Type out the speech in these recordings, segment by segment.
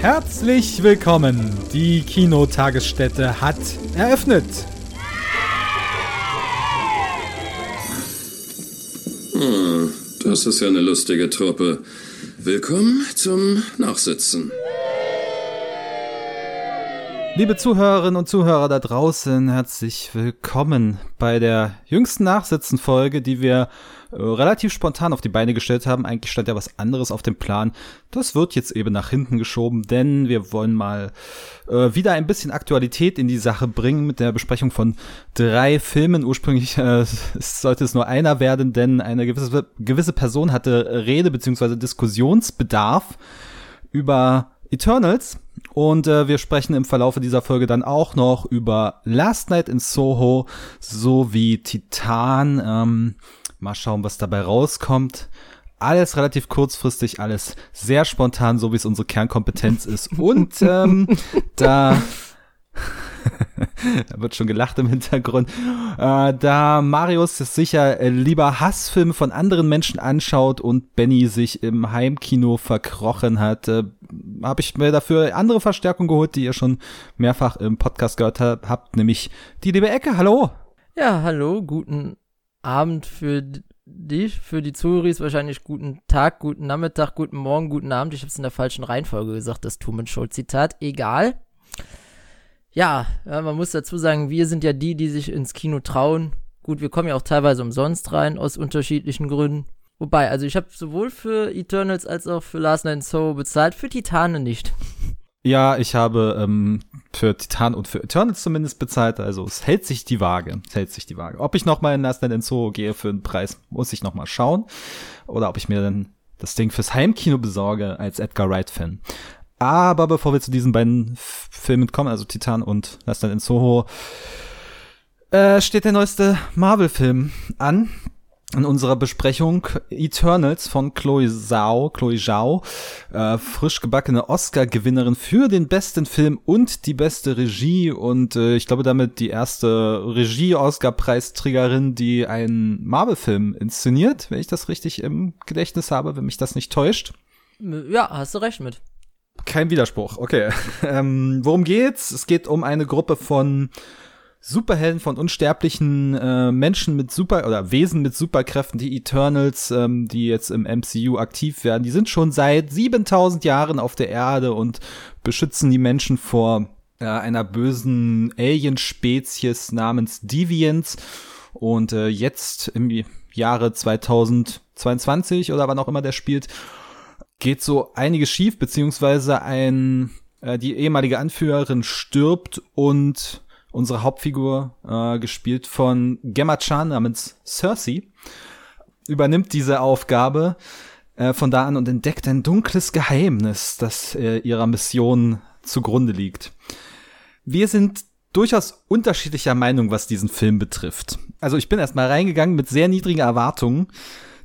Herzlich willkommen. Die Kinotagesstätte hat eröffnet. Hm, das ist ja eine lustige Truppe. Willkommen zum Nachsitzen. Liebe Zuhörerinnen und Zuhörer da draußen, herzlich willkommen bei der jüngsten Nachsitzen-Folge, die wir äh, relativ spontan auf die Beine gestellt haben. Eigentlich stand ja was anderes auf dem Plan. Das wird jetzt eben nach hinten geschoben, denn wir wollen mal äh, wieder ein bisschen Aktualität in die Sache bringen mit der Besprechung von drei Filmen. Ursprünglich äh, sollte es nur einer werden, denn eine gewisse, gewisse Person hatte Rede- bzw. Diskussionsbedarf über Eternals. Und äh, wir sprechen im Verlaufe dieser Folge dann auch noch über Last Night in Soho sowie Titan. Ähm, mal schauen, was dabei rauskommt. Alles relativ kurzfristig, alles sehr spontan, so wie es unsere Kernkompetenz ist. Und ähm, da da wird schon gelacht im Hintergrund. Äh, da Marius sicher äh, lieber Hassfilme von anderen Menschen anschaut und Benny sich im Heimkino verkrochen hat, äh, habe ich mir dafür andere Verstärkung geholt, die ihr schon mehrfach im Podcast gehört habt, nämlich die liebe Ecke. Hallo. Ja, hallo, guten Abend für dich, für die Zuhörer wahrscheinlich guten Tag, guten Nachmittag, guten Morgen, guten Abend. Ich habe es in der falschen Reihenfolge gesagt, das Truman Show Zitat. Egal. Ja, ja, man muss dazu sagen, wir sind ja die, die sich ins Kino trauen. Gut, wir kommen ja auch teilweise umsonst rein, aus unterschiedlichen Gründen. Wobei, also ich habe sowohl für Eternals als auch für Last Night So bezahlt, für Titane nicht. Ja, ich habe ähm, für Titan und für Eternals zumindest bezahlt, also es hält sich die Waage, es hält sich die Waage. Ob ich noch mal in Last Night in So gehe für einen Preis, muss ich noch mal schauen. Oder ob ich mir dann das Ding fürs Heimkino besorge als Edgar Wright-Fan. Aber bevor wir zu diesen beiden Filmen kommen, also Titan und Last Night in Soho, äh, steht der neueste Marvel-Film an. In unserer Besprechung Eternals von Chloe Zhao, Chloe Zhao, äh, frisch gebackene Oscar-Gewinnerin für den besten Film und die beste Regie und äh, ich glaube damit die erste Regie-Oscar-Preisträgerin, die einen Marvel-Film inszeniert, wenn ich das richtig im Gedächtnis habe, wenn mich das nicht täuscht. Ja, hast du recht mit. Kein Widerspruch, okay. Ähm, worum geht's? Es geht um eine Gruppe von Superhelden, von unsterblichen äh, Menschen mit Super- oder Wesen mit Superkräften, die Eternals, ähm, die jetzt im MCU aktiv werden. Die sind schon seit 7000 Jahren auf der Erde und beschützen die Menschen vor äh, einer bösen Alien-Spezies namens Deviants. Und äh, jetzt im Jahre 2022 oder wann auch immer der spielt, geht so einiges schief, beziehungsweise ein, äh, die ehemalige Anführerin stirbt und unsere Hauptfigur, äh, gespielt von Gemma Chan namens Cersei, übernimmt diese Aufgabe äh, von da an und entdeckt ein dunkles Geheimnis, das äh, ihrer Mission zugrunde liegt. Wir sind durchaus unterschiedlicher Meinung, was diesen Film betrifft. Also ich bin erstmal reingegangen mit sehr niedrigen Erwartungen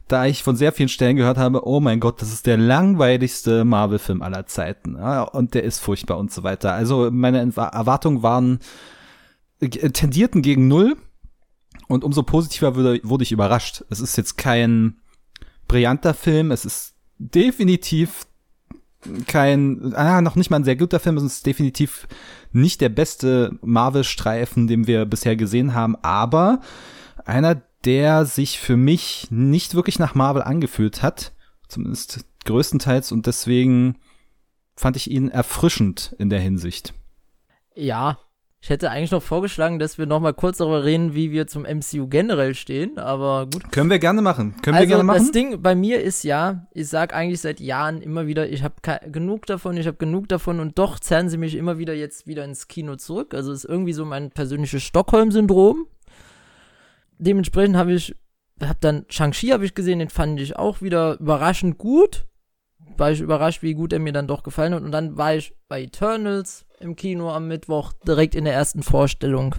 da ich von sehr vielen Stellen gehört habe, oh mein Gott, das ist der langweiligste Marvel-Film aller Zeiten. Ja, und der ist furchtbar und so weiter. Also meine Erwartungen waren, äh, tendierten gegen null. Und umso positiver wurde, wurde ich überrascht. Es ist jetzt kein brillanter Film, es ist definitiv kein, ah, noch nicht mal ein sehr guter Film, es ist definitiv nicht der beste Marvel-Streifen, den wir bisher gesehen haben, aber einer der sich für mich nicht wirklich nach Marvel angefühlt hat, zumindest größtenteils, und deswegen fand ich ihn erfrischend in der Hinsicht. Ja, ich hätte eigentlich noch vorgeschlagen, dass wir noch mal kurz darüber reden, wie wir zum MCU generell stehen, aber gut. Können wir gerne machen. Können also wir gerne machen. Das Ding bei mir ist ja, ich sag eigentlich seit Jahren immer wieder, ich habe genug davon, ich habe genug davon und doch zerren sie mich immer wieder jetzt wieder ins Kino zurück. Also ist irgendwie so mein persönliches Stockholm-Syndrom dementsprechend habe ich, habe dann Shang-Chi habe ich gesehen, den fand ich auch wieder überraschend gut. War ich überrascht, wie gut er mir dann doch gefallen hat. Und dann war ich bei Eternals im Kino am Mittwoch direkt in der ersten Vorstellung.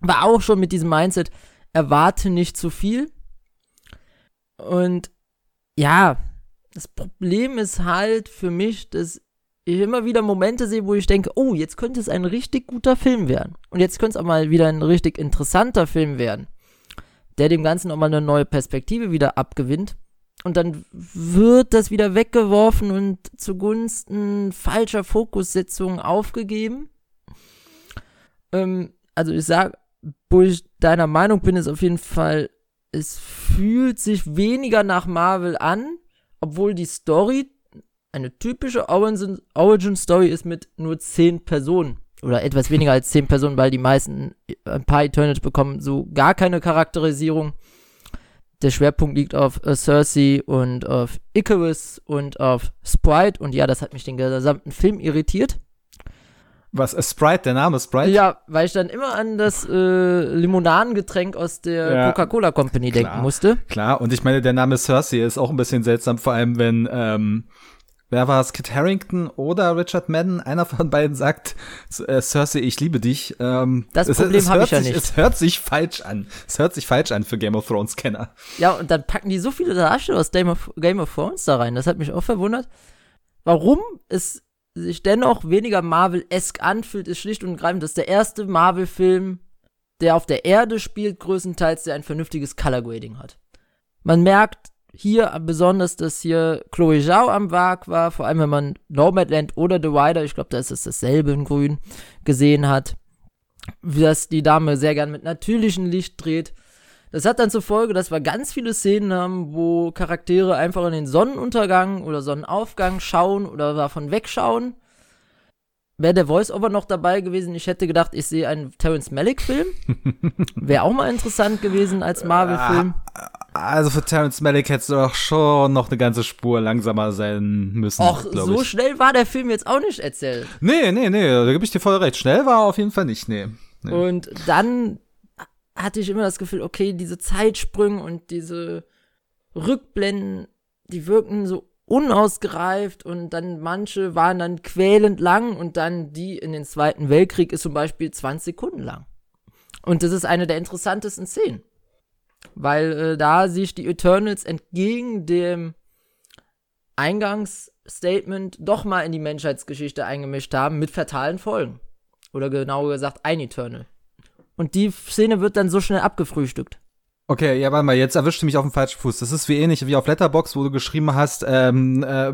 War auch schon mit diesem Mindset, erwarte nicht zu viel. Und ja, das Problem ist halt für mich, dass ich immer wieder Momente sehe, wo ich denke, oh, jetzt könnte es ein richtig guter Film werden. Und jetzt könnte es auch mal wieder ein richtig interessanter Film werden der dem Ganzen nochmal eine neue Perspektive wieder abgewinnt. und dann wird das wieder weggeworfen und zugunsten falscher Fokussetzung aufgegeben. Ähm, also ich sag, wo ich deiner Meinung bin, ist auf jeden Fall, es fühlt sich weniger nach Marvel an, obwohl die Story eine typische Origin Story ist mit nur zehn Personen. Oder etwas weniger als zehn Personen, weil die meisten, ein paar Eternals bekommen so gar keine Charakterisierung. Der Schwerpunkt liegt auf uh, Cersei und auf Icarus und auf Sprite. Und ja, das hat mich den gesamten Film irritiert. Was, äh, Sprite, der Name Sprite? Ja, weil ich dann immer an das äh, Limonadengetränk aus der ja, Coca-Cola Company klar, denken musste. Klar, und ich meine, der Name Cersei ist auch ein bisschen seltsam, vor allem wenn ähm, wer war es, Kit Harrington oder Richard Madden, einer von beiden sagt, äh, Cersei, ich liebe dich. Ähm, das Problem habe ich ja nicht. Es hört sich falsch an. Es hört sich falsch an für Game of Thrones Kenner. Ja, und dann packen die so viele Darsteller aus Game of, Game of Thrones da rein. Das hat mich auch verwundert. Warum es sich dennoch weniger Marvel-esque anfühlt, ist schlicht und greifend, das ist der erste Marvel-Film, der auf der Erde spielt, größtenteils, der ein vernünftiges Color Grading hat. Man merkt, hier besonders, dass hier Chloe Zhao am Werk war, vor allem wenn man Nomadland oder The Rider, ich glaube, da ist es dasselbe in grün, gesehen hat, dass die Dame sehr gern mit natürlichem Licht dreht. Das hat dann zur Folge, dass wir ganz viele Szenen haben, wo Charaktere einfach in den Sonnenuntergang oder Sonnenaufgang schauen oder davon wegschauen. Wäre der Voice-Over noch dabei gewesen, ich hätte gedacht, ich sehe einen Terence Malick-Film. Wäre auch mal interessant gewesen als Marvel-Film. Also für Terence Malick hättest du doch schon noch eine ganze Spur langsamer sein müssen. Och, so schnell war der Film jetzt auch nicht erzählt. Nee, nee, nee, da gebe ich dir voll recht. Schnell war er auf jeden Fall nicht, nee. nee. Und dann hatte ich immer das Gefühl, okay, diese Zeitsprünge und diese Rückblenden, die wirken so unausgereift und dann manche waren dann quälend lang und dann die in den Zweiten Weltkrieg ist zum Beispiel 20 Sekunden lang. Und das ist eine der interessantesten Szenen. Weil äh, da sich die Eternals entgegen dem Eingangsstatement doch mal in die Menschheitsgeschichte eingemischt haben mit fatalen Folgen. Oder genauer gesagt ein Eternal. Und die Szene wird dann so schnell abgefrühstückt. Okay, ja, warte mal, jetzt erwischte mich auf dem falschen Fuß. Das ist wie ähnlich wie auf Letterbox, wo du geschrieben hast, ähm, äh,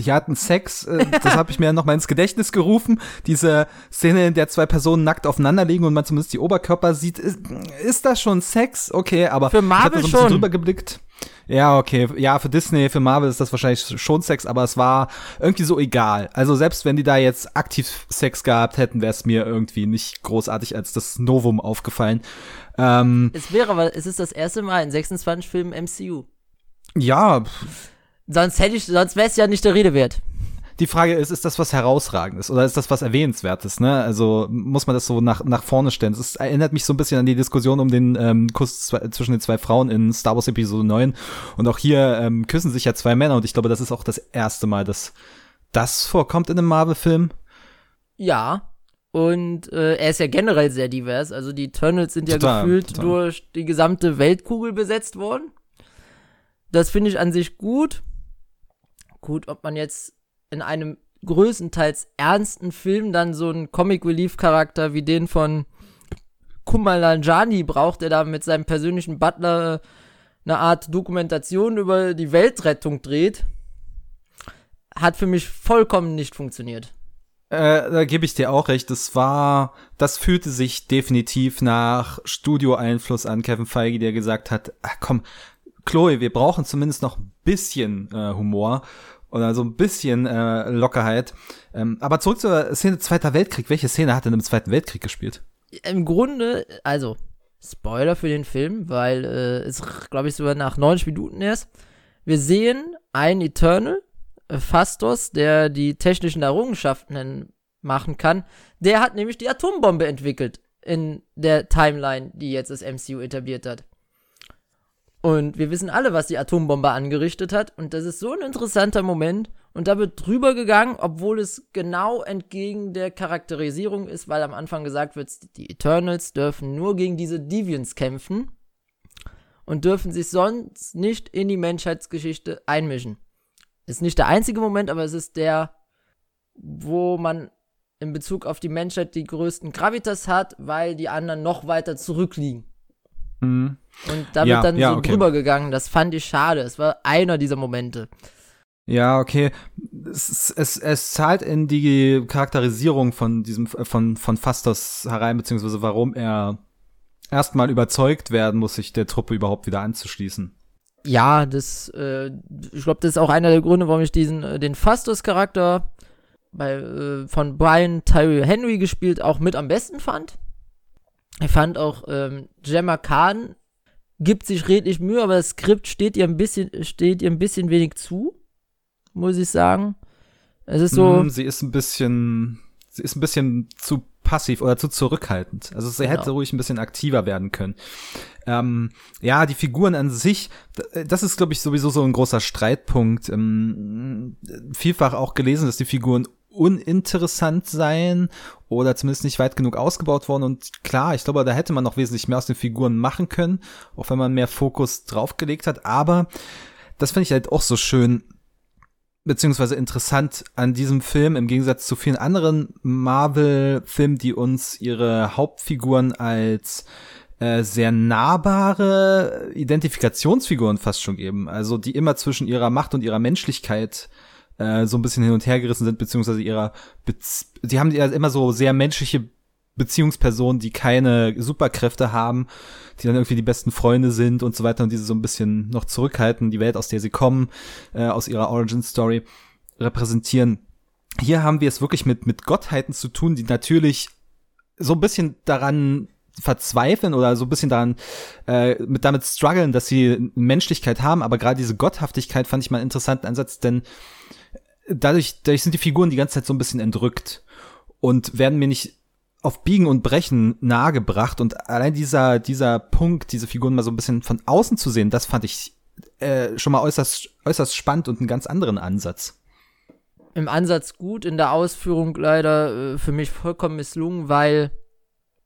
die hatten Sex. Äh, das habe ich mir noch mal ins Gedächtnis gerufen. Diese Szene, in der zwei Personen nackt aufeinander liegen und man zumindest die Oberkörper sieht. Ist, ist das schon Sex? Okay, aber Für Marvel ich so ein schon. drüber geblickt. Ja, okay. Ja, für Disney, für Marvel ist das wahrscheinlich schon Sex, aber es war irgendwie so egal. Also selbst wenn die da jetzt aktiv Sex gehabt hätten, wäre es mir irgendwie nicht großartig als das Novum aufgefallen. Ähm, es wäre, aber es ist das erste Mal in 26 Filmen MCU. Ja. Sonst hätte ich, sonst wäre es ja nicht der Rede wert. Die Frage ist, ist das was Herausragendes oder ist das was Erwähnenswertes, ne? Also muss man das so nach, nach vorne stellen. Es erinnert mich so ein bisschen an die Diskussion um den ähm, Kuss zwischen den zwei Frauen in Star Wars Episode 9. Und auch hier ähm, küssen sich ja zwei Männer und ich glaube, das ist auch das erste Mal, dass das vorkommt in einem Marvel-Film. Ja, und äh, er ist ja generell sehr divers. Also die Eternals sind ja total, gefühlt total. durch die gesamte Weltkugel besetzt worden. Das finde ich an sich gut. Gut, ob man jetzt in einem größtenteils ernsten Film dann so einen Comic Relief Charakter wie den von Kumal Nanjiani braucht, der da mit seinem persönlichen Butler eine Art Dokumentation über die Weltrettung dreht, hat für mich vollkommen nicht funktioniert. Äh, da gebe ich dir auch recht. Das war, das fühlte sich definitiv nach Studio-Einfluss an Kevin Feige, der gesagt hat, ach komm, Chloe, wir brauchen zumindest noch ein bisschen äh, Humor oder so ein bisschen äh, Lockerheit. Ähm, aber zurück zur Szene Zweiter Weltkrieg. Welche Szene hat denn im Zweiten Weltkrieg gespielt? Im Grunde, also Spoiler für den Film, weil äh, es, glaube ich, sogar nach 90 Minuten erst. Wir sehen ein Eternal, Fastos, der die technischen Errungenschaften machen kann, der hat nämlich die Atombombe entwickelt in der Timeline, die jetzt das MCU etabliert hat. Und wir wissen alle, was die Atombombe angerichtet hat. Und das ist so ein interessanter Moment. Und da wird drüber gegangen, obwohl es genau entgegen der Charakterisierung ist, weil am Anfang gesagt wird, die Eternals dürfen nur gegen diese Deviants kämpfen und dürfen sich sonst nicht in die Menschheitsgeschichte einmischen. Ist nicht der einzige Moment, aber es ist der, wo man in Bezug auf die Menschheit die größten Gravitas hat, weil die anderen noch weiter zurückliegen. Mhm. Und da wird dann ja, so okay. drüber gegangen. Das fand ich schade. Es war einer dieser Momente. Ja, okay. Es, es, es zahlt in die Charakterisierung von diesem, von, von Fastos herein, beziehungsweise warum er erstmal überzeugt werden muss, sich der Truppe überhaupt wieder anzuschließen. Ja, das, äh, ich glaube, das ist auch einer der Gründe, warum ich diesen, äh, den Fastos-Charakter bei, äh, von Brian Tyree Henry gespielt auch mit am besten fand. Ich fand auch ähm, Gemma Khan gibt sich redlich Mühe, aber das Skript steht ihr ein bisschen, steht ihr ein bisschen wenig zu, muss ich sagen. Es ist so. Mm, sie ist ein bisschen, sie ist ein bisschen zu passiv oder zu zurückhaltend. Also sie genau. hätte ruhig ein bisschen aktiver werden können. Ähm, ja, die Figuren an sich, das ist, glaube ich, sowieso so ein großer Streitpunkt. Ähm, vielfach auch gelesen, dass die Figuren uninteressant sein oder zumindest nicht weit genug ausgebaut worden. Und klar, ich glaube, da hätte man noch wesentlich mehr aus den Figuren machen können, auch wenn man mehr Fokus draufgelegt hat. Aber das finde ich halt auch so schön, beziehungsweise interessant an diesem Film im Gegensatz zu vielen anderen Marvel-Filmen, die uns ihre Hauptfiguren als äh, sehr nahbare Identifikationsfiguren fast schon geben. Also die immer zwischen ihrer Macht und ihrer Menschlichkeit äh, so ein bisschen hin und her gerissen sind, beziehungsweise ihrer, Bez die haben ja immer so sehr menschliche Beziehungspersonen, die keine Superkräfte haben, die dann irgendwie die besten Freunde sind und so weiter und diese so ein bisschen noch zurückhalten, die Welt, aus der sie kommen, äh, aus ihrer Origin Story repräsentieren. Hier haben wir es wirklich mit, mit Gottheiten zu tun, die natürlich so ein bisschen daran verzweifeln oder so ein bisschen daran äh, mit damit strugglen, dass sie Menschlichkeit haben, aber gerade diese Gotthaftigkeit fand ich mal einen interessanten Ansatz, denn dadurch, dadurch sind die Figuren die ganze Zeit so ein bisschen entrückt und werden mir nicht auf Biegen und Brechen nahegebracht und allein dieser, dieser Punkt, diese Figuren mal so ein bisschen von außen zu sehen, das fand ich äh, schon mal äußerst, äußerst spannend und einen ganz anderen Ansatz. Im Ansatz gut, in der Ausführung leider äh, für mich vollkommen misslungen, weil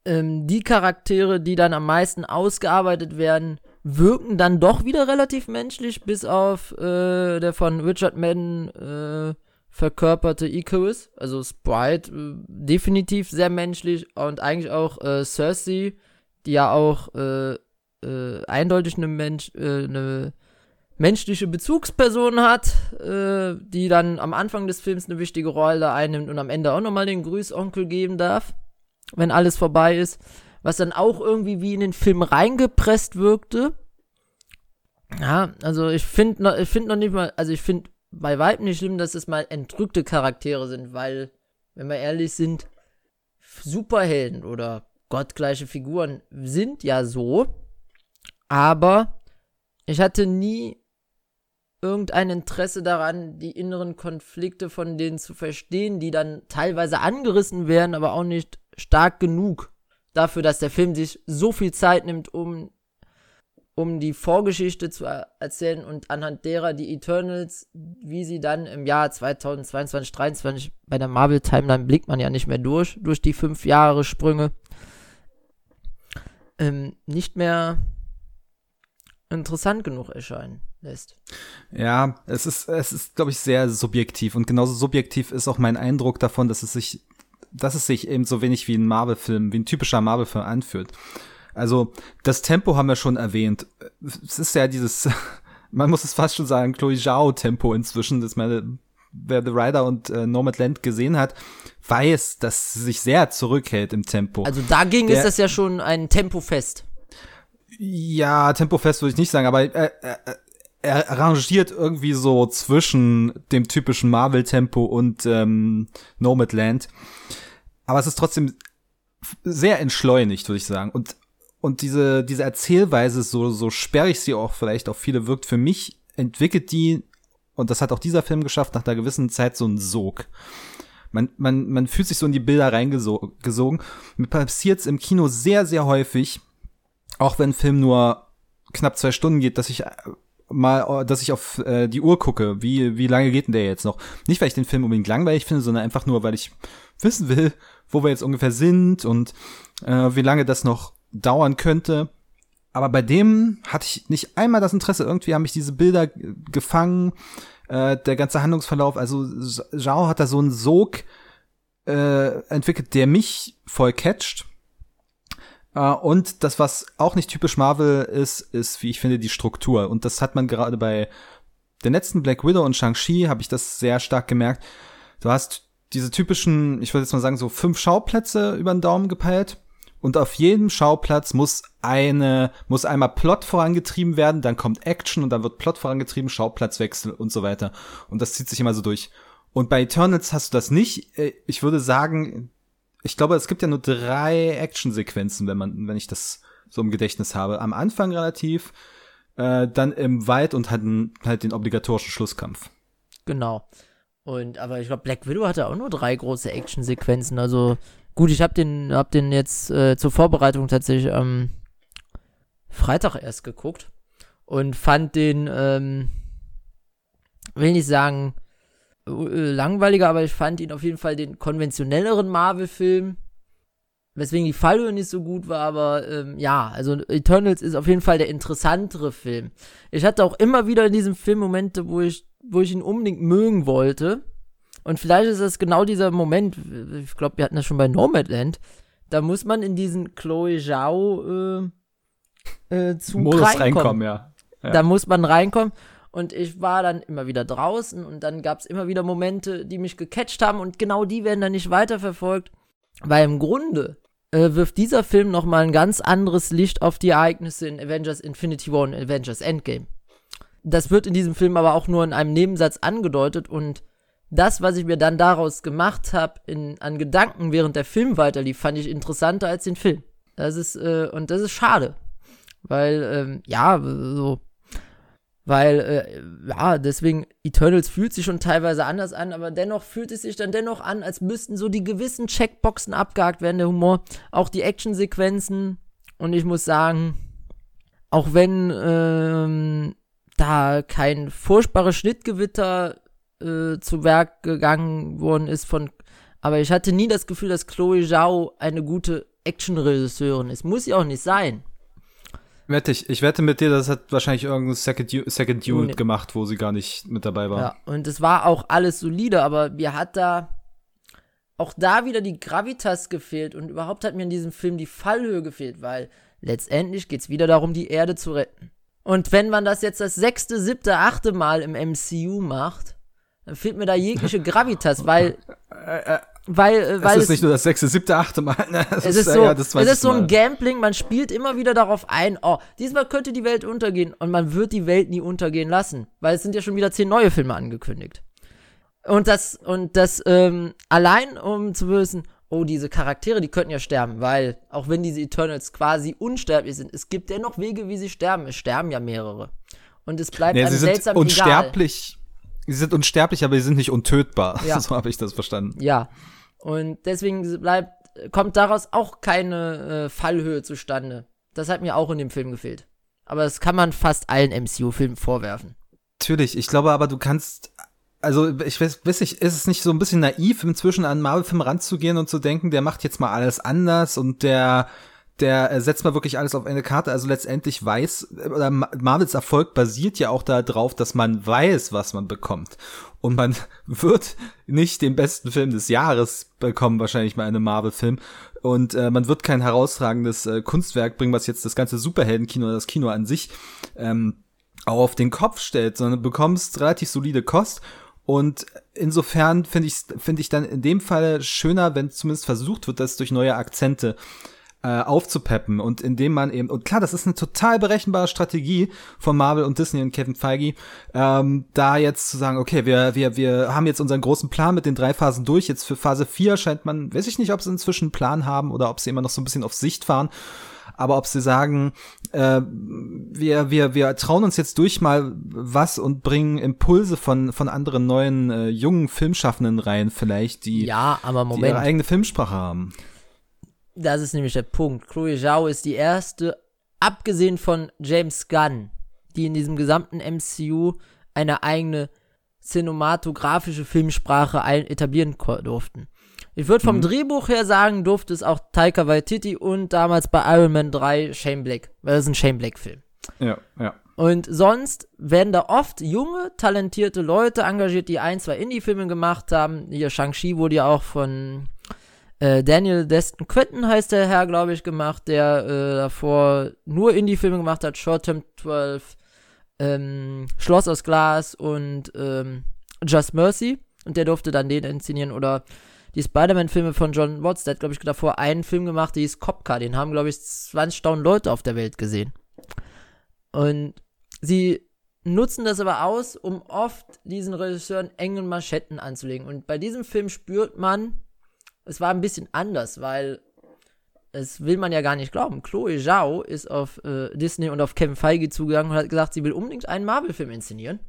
ähm, die Charaktere, die dann am meisten ausgearbeitet werden, wirken dann doch wieder relativ menschlich, bis auf äh, der von Richard Madden äh, verkörperte Icarus, also Sprite, äh, definitiv sehr menschlich und eigentlich auch äh, Cersei, die ja auch äh, äh, eindeutig eine, Mensch, äh, eine menschliche Bezugsperson hat, äh, die dann am Anfang des Films eine wichtige Rolle einnimmt und am Ende auch nochmal den Grüßonkel geben darf, wenn alles vorbei ist was dann auch irgendwie wie in den Film reingepresst wirkte. Ja, also ich finde noch, ich finde noch nicht mal, also ich finde bei weitem nicht schlimm, dass es mal entrückte Charaktere sind, weil, wenn wir ehrlich sind, Superhelden oder gottgleiche Figuren sind ja so, aber ich hatte nie irgendein Interesse daran, die inneren Konflikte von denen zu verstehen, die dann teilweise angerissen werden, aber auch nicht stark genug dafür, dass der Film sich so viel Zeit nimmt, um, um die Vorgeschichte zu erzählen und anhand derer die Eternals, wie sie dann im Jahr 2022, 2023 bei der Marvel Timeline blickt man ja nicht mehr durch, durch die fünf Jahre Sprünge, ähm, nicht mehr interessant genug erscheinen lässt. Ja, es ist, es ist, glaube ich, sehr subjektiv und genauso subjektiv ist auch mein Eindruck davon, dass es sich dass es sich eben so wenig wie ein Marvel-Film, wie ein typischer Marvel-Film anfühlt. Also das Tempo haben wir schon erwähnt. Es ist ja dieses, man muss es fast schon sagen, Chloe Zhao-Tempo inzwischen, das meine, wer The Rider und äh, Nomadland gesehen hat, weiß, dass sie sich sehr zurückhält im Tempo. Also dagegen Der, ist das ja schon ein Tempofest. Ja, Tempofest würde ich nicht sagen, aber äh, äh, er arrangiert irgendwie so zwischen dem typischen Marvel-Tempo und ähm, Nomadland. Aber es ist trotzdem sehr entschleunigt, würde ich sagen. Und, und diese, diese Erzählweise, so, so sperrig sie auch vielleicht auf viele wirkt, für mich entwickelt die, und das hat auch dieser Film geschafft, nach einer gewissen Zeit so einen Sog. Man, man, man fühlt sich so in die Bilder reingesogen. Mir passiert es im Kino sehr, sehr häufig, auch wenn Film nur knapp zwei Stunden geht, dass ich mal, dass ich auf äh, die Uhr gucke, wie, wie lange geht denn der jetzt noch? Nicht, weil ich den Film unbedingt langweilig finde, sondern einfach nur, weil ich wissen will, wo wir jetzt ungefähr sind und äh, wie lange das noch dauern könnte. Aber bei dem hatte ich nicht einmal das Interesse. Irgendwie haben mich diese Bilder gefangen, äh, der ganze Handlungsverlauf. Also Zhao hat da so einen Sog äh, entwickelt, der mich voll catcht. Uh, und das, was auch nicht typisch Marvel ist, ist, wie ich finde, die Struktur. Und das hat man gerade bei den letzten Black Widow und Shang-Chi, habe ich das sehr stark gemerkt. Du hast diese typischen, ich würde jetzt mal sagen, so fünf Schauplätze über den Daumen gepeilt. Und auf jedem Schauplatz muss eine, muss einmal Plot vorangetrieben werden, dann kommt Action und dann wird Plot vorangetrieben, Schauplatzwechsel und so weiter. Und das zieht sich immer so durch. Und bei Eternals hast du das nicht. Äh, ich würde sagen, ich glaube, es gibt ja nur drei Actionsequenzen, wenn man, wenn ich das so im Gedächtnis habe. Am Anfang relativ, äh, dann im Wald und hatten halt den obligatorischen Schlusskampf. Genau. Und aber ich glaube, Black Widow hatte auch nur drei große Actionsequenzen. Also gut, ich habe den, hab den jetzt äh, zur Vorbereitung tatsächlich am ähm, Freitag erst geguckt und fand den, ähm, will nicht sagen äh, langweiliger, aber ich fand ihn auf jeden Fall den konventionelleren Marvel-Film. Weswegen die Fallhöhe nicht so gut war, aber ähm, ja, also Eternals ist auf jeden Fall der interessantere Film. Ich hatte auch immer wieder in diesem Film Momente, wo ich, wo ich ihn unbedingt mögen wollte. Und vielleicht ist das genau dieser Moment, ich glaube, wir hatten das schon bei Nomadland, da muss man in diesen Chloe Zhao äh, äh, Zug Modus reinkommen. reinkommen ja. ja. Da muss man reinkommen. Und ich war dann immer wieder draußen und dann gab es immer wieder Momente, die mich gecatcht haben und genau die werden dann nicht weiterverfolgt. Weil im Grunde äh, wirft dieser Film nochmal ein ganz anderes Licht auf die Ereignisse in Avengers Infinity War und Avengers Endgame. Das wird in diesem Film aber auch nur in einem Nebensatz angedeutet und das, was ich mir dann daraus gemacht habe, an Gedanken während der Film weiterlief, fand ich interessanter als den Film. Das ist, äh, und das ist schade. Weil, ähm, ja, so, weil, äh, ja, deswegen, Eternals fühlt sich schon teilweise anders an, aber dennoch fühlt es sich dann dennoch an, als müssten so die gewissen Checkboxen abgehakt werden, der Humor, auch die Actionsequenzen. Und ich muss sagen, auch wenn ähm, da kein furchtbares Schnittgewitter äh, zu Werk gegangen worden ist von, aber ich hatte nie das Gefühl, dass Chloe Zhao eine gute Actionregisseurin ist. Muss sie auch nicht sein. Wette ich, ich wette mit dir, das hat wahrscheinlich irgendein Second, Second Unit nee. gemacht, wo sie gar nicht mit dabei war. Ja, und es war auch alles solide, aber mir hat da auch da wieder die Gravitas gefehlt und überhaupt hat mir in diesem Film die Fallhöhe gefehlt, weil letztendlich geht es wieder darum, die Erde zu retten. Und wenn man das jetzt das sechste, siebte, achte Mal im MCU macht, dann fehlt mir da jegliche Gravitas, weil äh, äh, weil, äh, weil es ist nicht nur das sechste, siebte, achte Mal. Ne? Es ist, ist so, ja, es ist so ein Gambling, man spielt immer wieder darauf ein, oh, diesmal könnte die Welt untergehen und man wird die Welt nie untergehen lassen, weil es sind ja schon wieder zehn neue Filme angekündigt. Und das, und das, ähm, allein um zu wissen, oh, diese Charaktere, die könnten ja sterben, weil, auch wenn diese Eternals quasi unsterblich sind, es gibt dennoch Wege, wie sie sterben. Es sterben ja mehrere. Und es bleibt nee, einem sie seltsam sind unsterblich. Egal. Sie sind unsterblich, aber sie sind nicht untötbar. Ja. so habe ich das verstanden. Ja. Und deswegen bleibt, kommt daraus auch keine äh, Fallhöhe zustande. Das hat mir auch in dem Film gefehlt. Aber das kann man fast allen MCU-Filmen vorwerfen. Natürlich, ich glaube aber, du kannst also ich weiß, weiß nicht, ist es nicht so ein bisschen naiv, inzwischen an Marvel-Film ranzugehen und zu denken, der macht jetzt mal alles anders und der der setzt mal wirklich alles auf eine Karte. Also letztendlich weiß, oder Marvels Erfolg basiert ja auch darauf, dass man weiß, was man bekommt. Und man wird nicht den besten Film des Jahres bekommen, wahrscheinlich mal einem Marvel-Film. Und äh, man wird kein herausragendes äh, Kunstwerk bringen, was jetzt das ganze Superheldenkino oder das Kino an sich ähm, auch auf den Kopf stellt, sondern du bekommst relativ solide Kost. Und insofern finde ich finde ich dann in dem Fall schöner, wenn zumindest versucht wird, das durch neue Akzente äh, aufzupeppen und indem man eben, und klar, das ist eine total berechenbare Strategie von Marvel und Disney und Kevin Feige, ähm, da jetzt zu sagen, okay, wir, wir, wir haben jetzt unseren großen Plan mit den drei Phasen durch, jetzt für Phase 4 scheint man, weiß ich nicht, ob sie inzwischen einen Plan haben oder ob sie immer noch so ein bisschen auf Sicht fahren, aber ob sie sagen, äh, wir, wir, wir trauen uns jetzt durch mal was und bringen Impulse von, von anderen neuen äh, jungen Filmschaffenden rein, vielleicht, die, ja, aber Moment. die ihre eigene Filmsprache haben. Das ist nämlich der Punkt. Chloe Zhao ist die erste, abgesehen von James Gunn, die in diesem gesamten MCU eine eigene cinematografische Filmsprache etablieren durften. Ich würde vom mhm. Drehbuch her sagen, durfte es auch Taika Waititi und damals bei Iron Man 3 Shane Black, weil das ist ein Shane Black Film. Ja, ja. Und sonst werden da oft junge, talentierte Leute engagiert, die ein, zwei Indie-Filme gemacht haben. Hier Shang-Chi wurde ja auch von äh, Daniel Destin Quentin heißt der Herr, glaube ich, gemacht, der äh, davor nur Indie-Filme gemacht hat, Short Term 12, ähm, Schloss aus Glas und ähm, Just Mercy. Und der durfte dann den inszenieren. Oder die Spider-Man-Filme von John Watts, der hat, glaube ich, davor einen Film gemacht, der hieß Copcar. Den haben, glaube ich, 20.000 Leute auf der Welt gesehen. Und sie nutzen das aber aus, um oft diesen Regisseuren engen Maschetten anzulegen. Und bei diesem Film spürt man, es war ein bisschen anders, weil es will man ja gar nicht glauben. Chloe Zhao ist auf äh, Disney und auf Kevin Feige zugegangen und hat gesagt, sie will unbedingt einen Marvel-Film inszenieren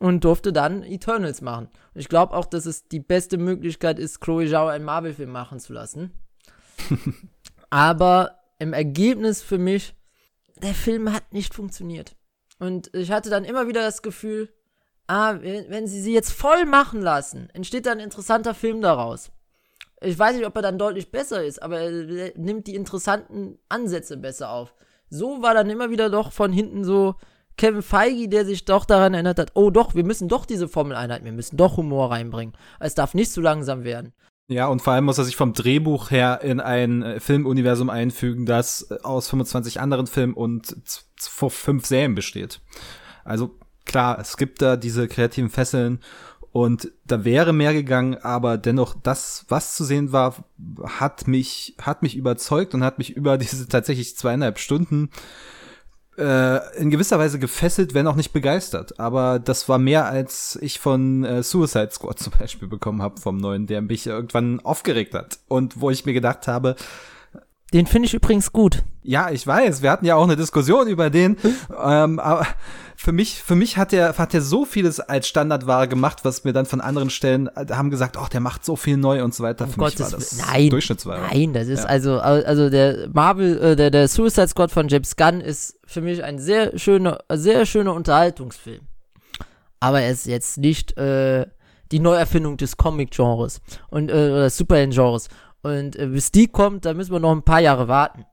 und durfte dann Eternals machen. Und ich glaube auch, dass es die beste Möglichkeit ist, Chloe Zhao einen Marvel-Film machen zu lassen. Aber im Ergebnis für mich, der Film hat nicht funktioniert. Und ich hatte dann immer wieder das Gefühl, ah, wenn, wenn sie sie jetzt voll machen lassen, entsteht dann ein interessanter Film daraus. Ich weiß nicht, ob er dann deutlich besser ist, aber er nimmt die interessanten Ansätze besser auf. So war dann immer wieder doch von hinten so Kevin Feige, der sich doch daran erinnert hat, oh doch, wir müssen doch diese Formel einhalten, wir müssen doch Humor reinbringen. Es darf nicht zu langsam werden. Ja, und vor allem muss er sich vom Drehbuch her in ein äh, Filmuniversum einfügen, das äh, aus 25 anderen Filmen und fünf Serien besteht. Also klar, es gibt da diese kreativen Fesseln und da wäre mehr gegangen, aber dennoch das, was zu sehen war, hat mich, hat mich überzeugt und hat mich über diese tatsächlich zweieinhalb Stunden äh, in gewisser Weise gefesselt, wenn auch nicht begeistert. Aber das war mehr, als ich von äh, Suicide Squad zum Beispiel bekommen habe vom neuen, der mich irgendwann aufgeregt hat. Und wo ich mir gedacht habe, den finde ich übrigens gut. Ja, ich weiß. Wir hatten ja auch eine Diskussion über den. ähm, aber für mich, für mich hat er, hat er so vieles als Standardware gemacht, was mir dann von anderen Stellen äh, haben gesagt, ach, der macht so viel neu und so weiter. Um für Gottes mich war das nein, Durchschnittsware. Nein, das ist ja. also, also der Marvel, äh, der, der Suicide Squad von James Gunn ist für mich ein sehr schöner, sehr schöner Unterhaltungsfilm. Aber er ist jetzt nicht äh, die Neuerfindung des Comic-Genres und äh, oder Superhelden-Genres. Und äh, bis die kommt, da müssen wir noch ein paar Jahre warten.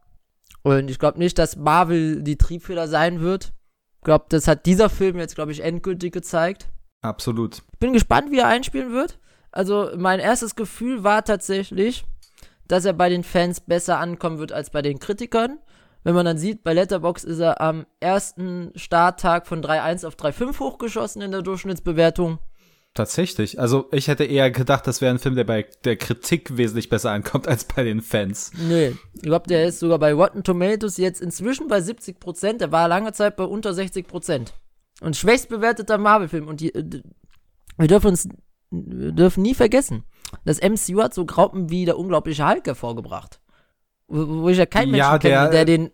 Und ich glaube nicht, dass Marvel die Triebfeder sein wird. Ich glaube, das hat dieser Film jetzt, glaube ich, endgültig gezeigt. Absolut. Bin gespannt, wie er einspielen wird. Also, mein erstes Gefühl war tatsächlich, dass er bei den Fans besser ankommen wird als bei den Kritikern. Wenn man dann sieht, bei Letterbox ist er am ersten Starttag von 3.1 auf 3.5 hochgeschossen in der Durchschnittsbewertung. Tatsächlich. Also ich hätte eher gedacht, das wäre ein Film, der bei der Kritik wesentlich besser ankommt als bei den Fans. Nee, ich glaube, der ist sogar bei Rotten Tomatoes jetzt inzwischen bei 70 Prozent. Der war lange Zeit bei unter 60 Prozent. Und schwächst bewerteter Marvel-Film. Und die, äh, wir dürfen uns wir dürfen nie vergessen, das MCU hat so Graupen wie der unglaubliche Hulk hervorgebracht. Wo, wo ich ja keinen Menschen ja, der, kenne, der den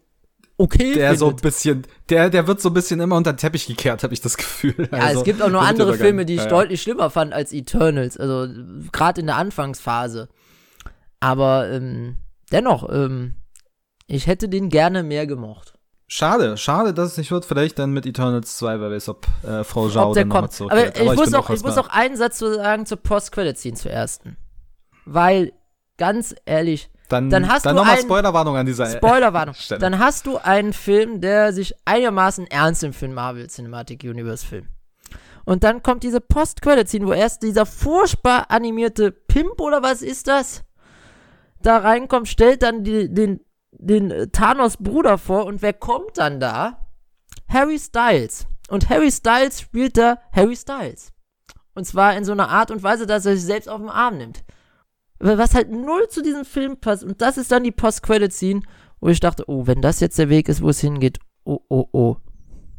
okay der findet. so ein bisschen, der, der wird so ein bisschen immer unter den Teppich gekehrt, habe ich das Gefühl. Ja, also, es gibt auch noch andere Filme, die ich ja, deutlich schlimmer fand als Eternals, also gerade in der Anfangsphase. Aber ähm, dennoch, ähm, ich hätte den gerne mehr gemocht. Schade, schade, dass es nicht wird. Vielleicht dann mit Eternals 2, wer weiß, ob äh, Frau Zhao dann nochmal zurückkehrt. Aber, Aber ich, muss, auch, ich muss auch einen Satz zu sagen zur Post-Credit-Scene zur ersten. Weil, ganz ehrlich, dann, dann hast dann du nochmal Spoilerwarnung an dieser Spoilerwarnung. Stelle. Dann hast du einen Film, der sich einigermaßen ernst für einen Marvel Cinematic Universe Film. Und dann kommt diese Post-Credit-Scene, wo erst dieser furchtbar animierte Pimp oder was ist das? Da reinkommt, stellt dann die, den, den Thanos Bruder vor und wer kommt dann da? Harry Styles. Und Harry Styles spielt da Harry Styles. Und zwar in so einer Art und Weise, dass er sich selbst auf den Arm nimmt was halt null zu diesem Film passt. Und das ist dann die Post-Credit-Scene, wo ich dachte, oh, wenn das jetzt der Weg ist, wo es hingeht, oh, oh, oh.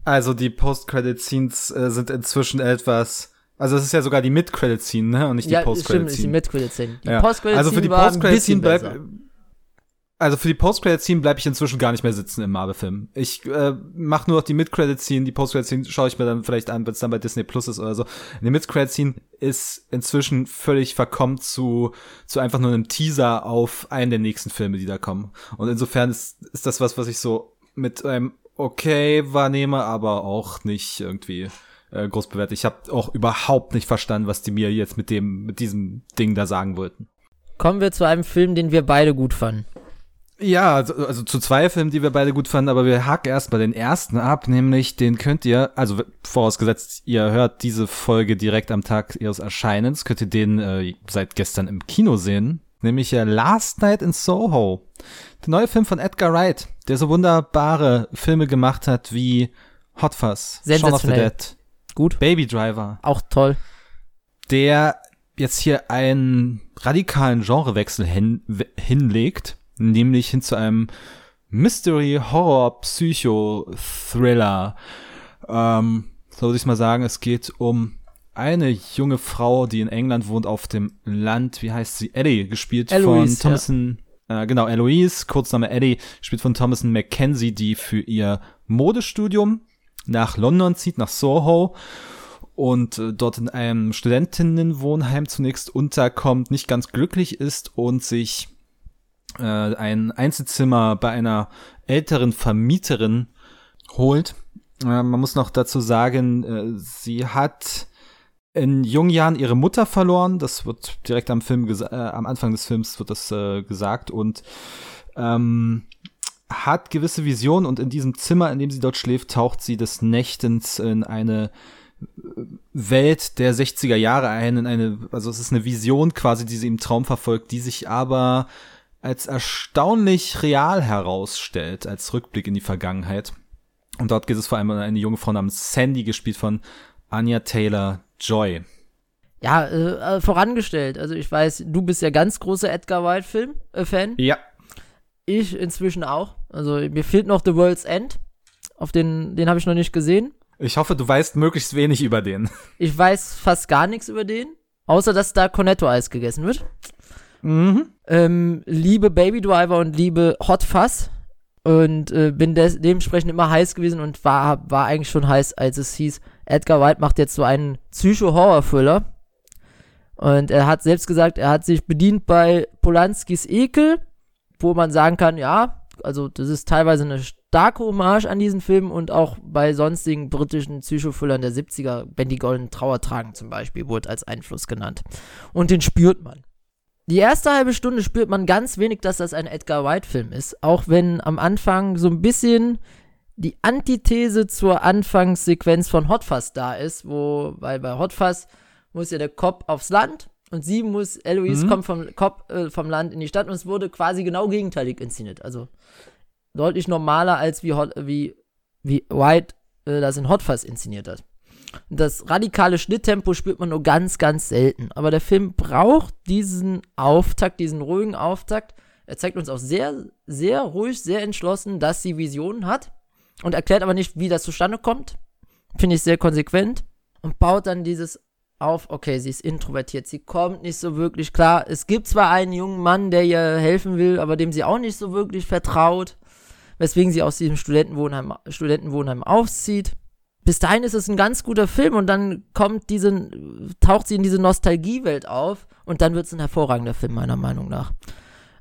Also die Post-Credit-Scenes äh, sind inzwischen etwas. Also es ist ja sogar die Mid-Credit-Scene, ne? Und nicht die ja, Post-Credit-Scene. Stimmt, ist die Mid-Credit-Scene. Die ja. Post-Credit-Scene also für die Post-Credit-Scene bleibt also für die Post-Credit-Scene bleibe ich inzwischen gar nicht mehr sitzen im Marvel-Film. Ich äh, mache nur noch die Mid-Credit-Scene, die Post-Credit-Scene schaue ich mir dann vielleicht an, wenn es dann bei Disney Plus ist oder so. Die Mid-Credit-Scene ist inzwischen völlig verkommen zu, zu einfach nur einem Teaser auf einen der nächsten Filme, die da kommen. Und insofern ist, ist das was, was ich so mit einem okay wahrnehme, aber auch nicht irgendwie äh, groß bewertet. Ich habe auch überhaupt nicht verstanden, was die mir jetzt mit dem, mit diesem Ding da sagen wollten. Kommen wir zu einem Film, den wir beide gut fanden. Ja, also, also zu zwei Filmen, die wir beide gut fanden, aber wir haken erst mal den ersten ab, nämlich den könnt ihr, also vorausgesetzt, ihr hört diese Folge direkt am Tag ihres Erscheinens, könnt ihr den äh, seit gestern im Kino sehen. nämlich äh, Last Night in Soho. Der neue Film von Edgar Wright, der so wunderbare Filme gemacht hat wie Hot Fuzz, Shaun of the. Dead, Gut. Baby Driver, Auch toll. der jetzt hier einen radikalen Genrewechsel hin, hinlegt, nämlich hin zu einem Mystery, Horror, Psycho, Thriller. Ähm, so würde ich mal sagen, es geht um eine junge Frau, die in England wohnt, auf dem Land. Wie heißt sie? Eddie, gespielt Eloise, von Thomason. Äh, genau, Eloise, Kurzname Eddie, gespielt von Thomason McKenzie, die für ihr Modestudium nach London zieht, nach Soho und äh, dort in einem Studentinnenwohnheim zunächst unterkommt, nicht ganz glücklich ist und sich äh, ein Einzelzimmer bei einer älteren Vermieterin holt. Äh, man muss noch dazu sagen, äh, sie hat in jungen Jahren ihre Mutter verloren. Das wird direkt am Film äh, am Anfang des Films wird das äh, gesagt und ähm, hat gewisse Visionen und in diesem Zimmer, in dem sie dort schläft, taucht sie des Nächtens in eine Welt der 60er Jahre ein, in eine, also es ist eine Vision quasi, die sie im Traum verfolgt, die sich aber als erstaunlich real herausstellt, als Rückblick in die Vergangenheit. Und dort geht es vor allem um eine junge Frau namens Sandy, gespielt von Anya Taylor Joy. Ja, äh, äh, vorangestellt. Also ich weiß, du bist ja ganz großer Edgar Wright-Film, äh. Ja. Ich inzwischen auch. Also mir fehlt noch The World's End. Auf den, den habe ich noch nicht gesehen. Ich hoffe, du weißt möglichst wenig über den. Ich weiß fast gar nichts über den. Außer, dass da Cornetto-Eis gegessen wird. Mhm. Ähm, liebe Baby Driver und liebe Hot Fuzz. Und äh, bin des dementsprechend immer heiß gewesen und war, war eigentlich schon heiß, als es hieß, Edgar Wright macht jetzt so einen Psycho-Horror-Thriller. Und er hat selbst gesagt, er hat sich bedient bei Polanskis Ekel, wo man sagen kann, ja, also das ist teilweise eine starke Hommage an diesen Film und auch bei sonstigen britischen Psychothrillern der 70er, Ben die Golden Trauer tragen zum Beispiel, wurde als Einfluss genannt. Und den spürt man. Die erste halbe Stunde spürt man ganz wenig, dass das ein Edgar Wright-Film ist. Auch wenn am Anfang so ein bisschen die Antithese zur Anfangssequenz von Hot Fuzz da ist, wo, weil bei Hot Fuzz muss ja der Cop aufs Land und sie muss, Eloise Mhm. kommt vom Cop äh, vom Land in die Stadt und es wurde quasi genau gegenteilig inszeniert. Also deutlich normaler als wie, Hot, wie, wie White äh, das in Hot Fuzz inszeniert hat. Das radikale Schnitttempo spürt man nur ganz, ganz selten. Aber der Film braucht diesen Auftakt, diesen ruhigen Auftakt. Er zeigt uns auch sehr, sehr ruhig, sehr entschlossen, dass sie Visionen hat und erklärt aber nicht, wie das zustande kommt. Finde ich sehr konsequent und baut dann dieses auf, okay, sie ist introvertiert, sie kommt nicht so wirklich klar. Es gibt zwar einen jungen Mann, der ihr helfen will, aber dem sie auch nicht so wirklich vertraut, weswegen sie aus diesem Studentenwohnheim, Studentenwohnheim auszieht bis dahin ist es ein ganz guter Film und dann kommt diese, taucht sie in diese Nostalgiewelt auf und dann wird es ein hervorragender Film, meiner Meinung nach.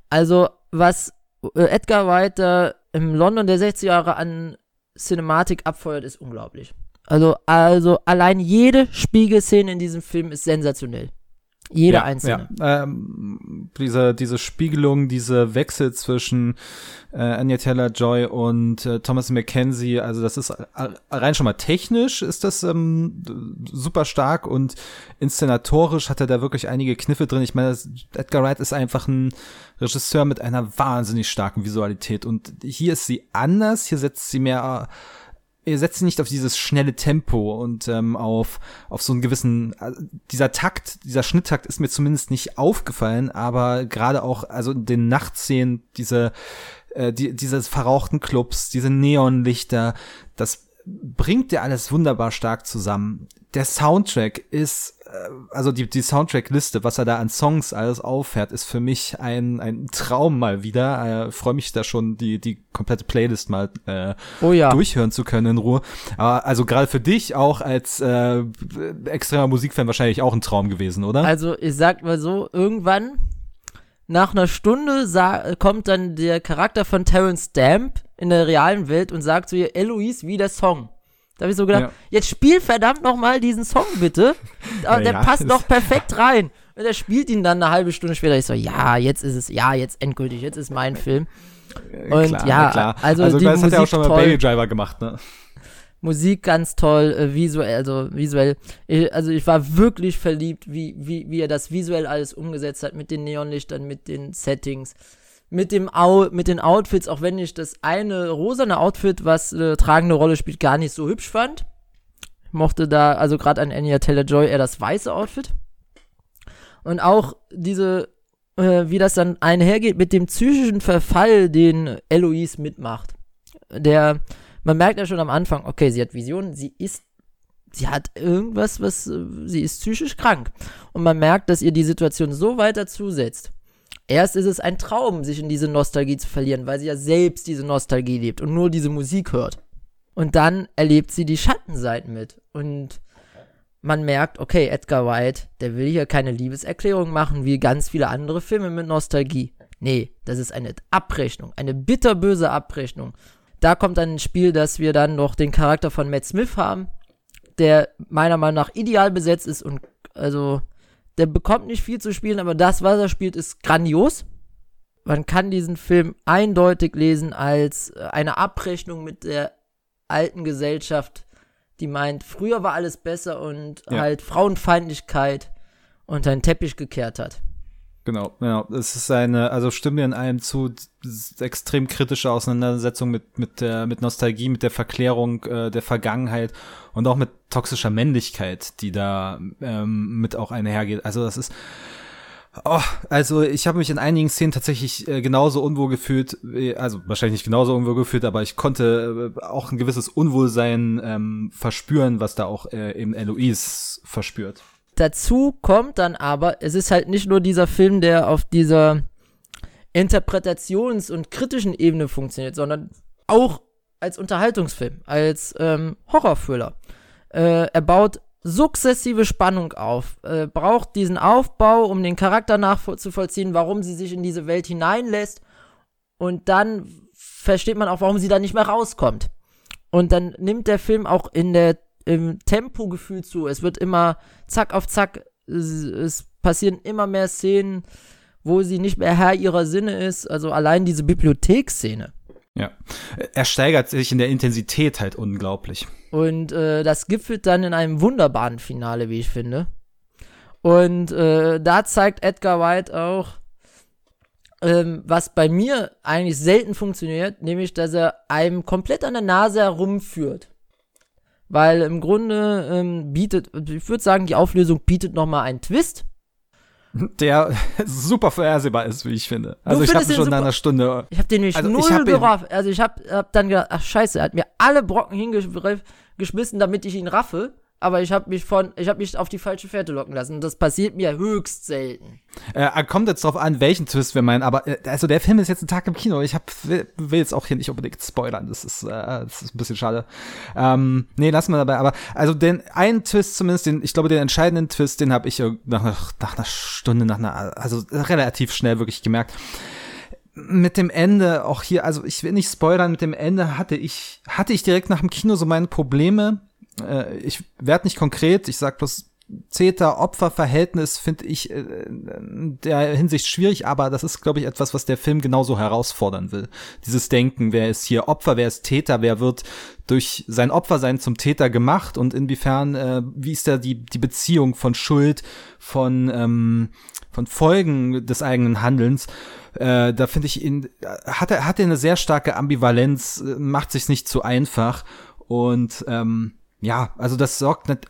Also, was äh, Edgar Wright da im London der 60er Jahre an Cinematik abfeuert, ist unglaublich. Also, also allein jede Spiegelszene in diesem Film ist sensationell. Jede ja, einzelne. Ja. Ähm, diese, diese Spiegelung, diese Wechsel zwischen äh, Anya Taylor-Joy und äh, Thomas Mackenzie, also das ist äh, rein schon mal technisch ist das ähm, super stark und inszenatorisch hat er da wirklich einige Kniffe drin. Ich meine, das, Edgar Wright ist einfach ein Regisseur mit einer wahnsinnig starken Visualität und hier ist sie anders, hier setzt sie mehr ihr setzt nicht auf dieses schnelle Tempo und ähm, auf auf so einen gewissen äh, dieser Takt, dieser Schnitttakt ist mir zumindest nicht aufgefallen, aber gerade auch also in den Nachtszenen diese äh, die, dieses verrauchten Clubs, diese Neonlichter, das bringt ja alles wunderbar stark zusammen. Der Soundtrack ist, äh, also die, die Soundtrack-Liste, was er da an Songs alles auffährt, ist für mich ein, ein Traum mal wieder. Äh, Freue mich da schon, die, die komplette Playlist mal äh, Oh ja. durchhören zu können in Ruhe. Aber also gerade für dich auch als äh, extremer Musikfan wahrscheinlich auch ein Traum gewesen, oder? Also, ich sag mal so, irgendwann nach einer Stunde kommt dann der Charakter von Terence Stamp in der realen Welt und sagt zu ihr, Eloise, wie der Song. Da habe ich so gedacht, Ja. jetzt spiel verdammt noch mal diesen Song bitte. Aber der ja. passt doch perfekt rein. Und er spielt ihn dann eine halbe Stunde später. Ich so, ja, jetzt ist es, ja, jetzt endgültig, jetzt ist mein Film. Und Klar, ja, klar. also also die das hat er auch Musik schon mal toll. Baby Driver gemacht, ne? Musik ganz toll, äh, visuell, also visuell. Ich, also ich war wirklich verliebt, wie, wie, wie er das visuell alles umgesetzt hat mit den Neonlichtern, mit den Settings, mit dem Au mit den Outfits, auch wenn ich das eine rosane Outfit, was eine tragende Rolle spielt, gar nicht so hübsch fand. Ich mochte da, also gerade an Anya Taylor-Joy eher das weiße Outfit. Und auch diese, äh, wie das dann einhergeht mit dem psychischen Verfall, den Eloise mitmacht. Der, man merkt ja schon am Anfang, okay, sie hat Visionen, sie ist, sie hat irgendwas, was, äh, sie ist psychisch krank. Und man merkt, dass ihr die Situation so weiter zusetzt. Erst ist es ein Traum, sich in diese Nostalgie zu verlieren, weil sie ja selbst diese Nostalgie lebt und nur diese Musik hört. Und dann erlebt sie die Schattenseiten mit. Und man merkt, okay, Edgar White, der will hier keine Liebeserklärung machen wie ganz viele andere Filme mit Nostalgie. Nee, das ist eine Abrechnung, eine bitterböse Abrechnung. Da kommt dann ins Spiel, dass wir dann noch den Charakter von Matt Smith haben, der meiner Meinung nach ideal besetzt ist und also der bekommt nicht viel zu spielen, aber das, was er spielt, ist grandios. Man kann diesen Film eindeutig lesen als äh, eine Abrechnung mit der alten Gesellschaft, die meint, früher war alles besser und ja. halt Frauenfeindlichkeit unter den Teppich gekehrt hat. Genau, genau. Es ist eine, also stimme in allem zu, extrem kritische Auseinandersetzung mit, mit der, mit Nostalgie, mit der Verklärung äh, der Vergangenheit und auch mit toxischer Männlichkeit, die da ähm, mit auch einhergeht. Also das ist, Oh, also ich habe mich in einigen Szenen tatsächlich äh, genauso unwohl gefühlt, also wahrscheinlich nicht genauso unwohl gefühlt, aber ich konnte äh, auch ein gewisses Unwohlsein ähm, verspüren, was da auch äh, eben Eloise verspürt. Dazu kommt dann aber, es ist halt nicht nur dieser Film, der auf dieser Interpretations- und kritischen Ebene funktioniert, sondern auch als Unterhaltungsfilm, als ähm, Horrorthriller. Äh, er baut sukzessive Spannung auf, äh, braucht diesen Aufbau, um den Charakter nachzuvollziehen, warum sie sich in diese Welt hineinlässt und dann versteht man auch, warum sie da nicht mehr rauskommt. Und dann nimmt der Film auch in der im Tempogefühl zu. Es wird immer zack auf zack, es, es passieren immer mehr Szenen, wo sie nicht mehr Herr ihrer Sinne ist. Also allein diese Bibliotheksszene. Ja. Er steigert sich in der Intensität halt unglaublich. Und äh, das gipfelt dann in einem wunderbaren Finale, wie ich finde. Und äh, da zeigt Edgar White auch, ähm, was bei mir eigentlich selten funktioniert, nämlich, dass er einem komplett an der Nase herumführt. Weil im Grunde ähm, bietet, ich würde sagen, die Auflösung bietet nochmal einen Twist. Der super vorhersehbar ist, wie ich finde. Also ich habe schon nach einer Stunde. Ich habe den nicht also null gerafft. Also ich habe hab dann gedacht, ach scheiße, er hat mir alle Brocken hingeschmissen, damit ich ihn raffe aber ich habe mich von, ich habe mich auf die falsche Fährte locken lassen. Und das passiert mir höchst selten. Äh, kommt jetzt drauf an, welchen Twist wir meinen, aber äh, also der Film ist jetzt ein Tag im Kino. Ich hab, will, will jetzt auch hier nicht unbedingt spoilern. Das ist, äh, das ist ein bisschen schade. Ähm, nee, lassen wir dabei. Aber also den einen Twist zumindest, den, ich glaube, den entscheidenden Twist, den habe ich nach, nach einer Stunde, nach einer, also relativ schnell wirklich gemerkt mit dem Ende auch hier, also ich will nicht spoilern, mit dem Ende hatte ich, hatte ich direkt nach dem Kino so meine Probleme äh, ich werde nicht konkret, ich sag bloß Täter-Opfer-Verhältnis finde ich äh, in der Hinsicht schwierig, aber das ist, glaube ich, etwas, was der Film genauso herausfordern will. Dieses Denken, wer ist hier Opfer, wer ist Täter, wer wird durch sein Opfersein zum Täter gemacht und inwiefern, äh, wie ist da die, die Beziehung von Schuld, von, ähm, von Folgen des eigenen Handelns. Äh, da finde ich ihn, hat er, hat er eine sehr starke Ambivalenz, äh, macht sich's nicht zu einfach und ähm, ja, also das sorgt nicht,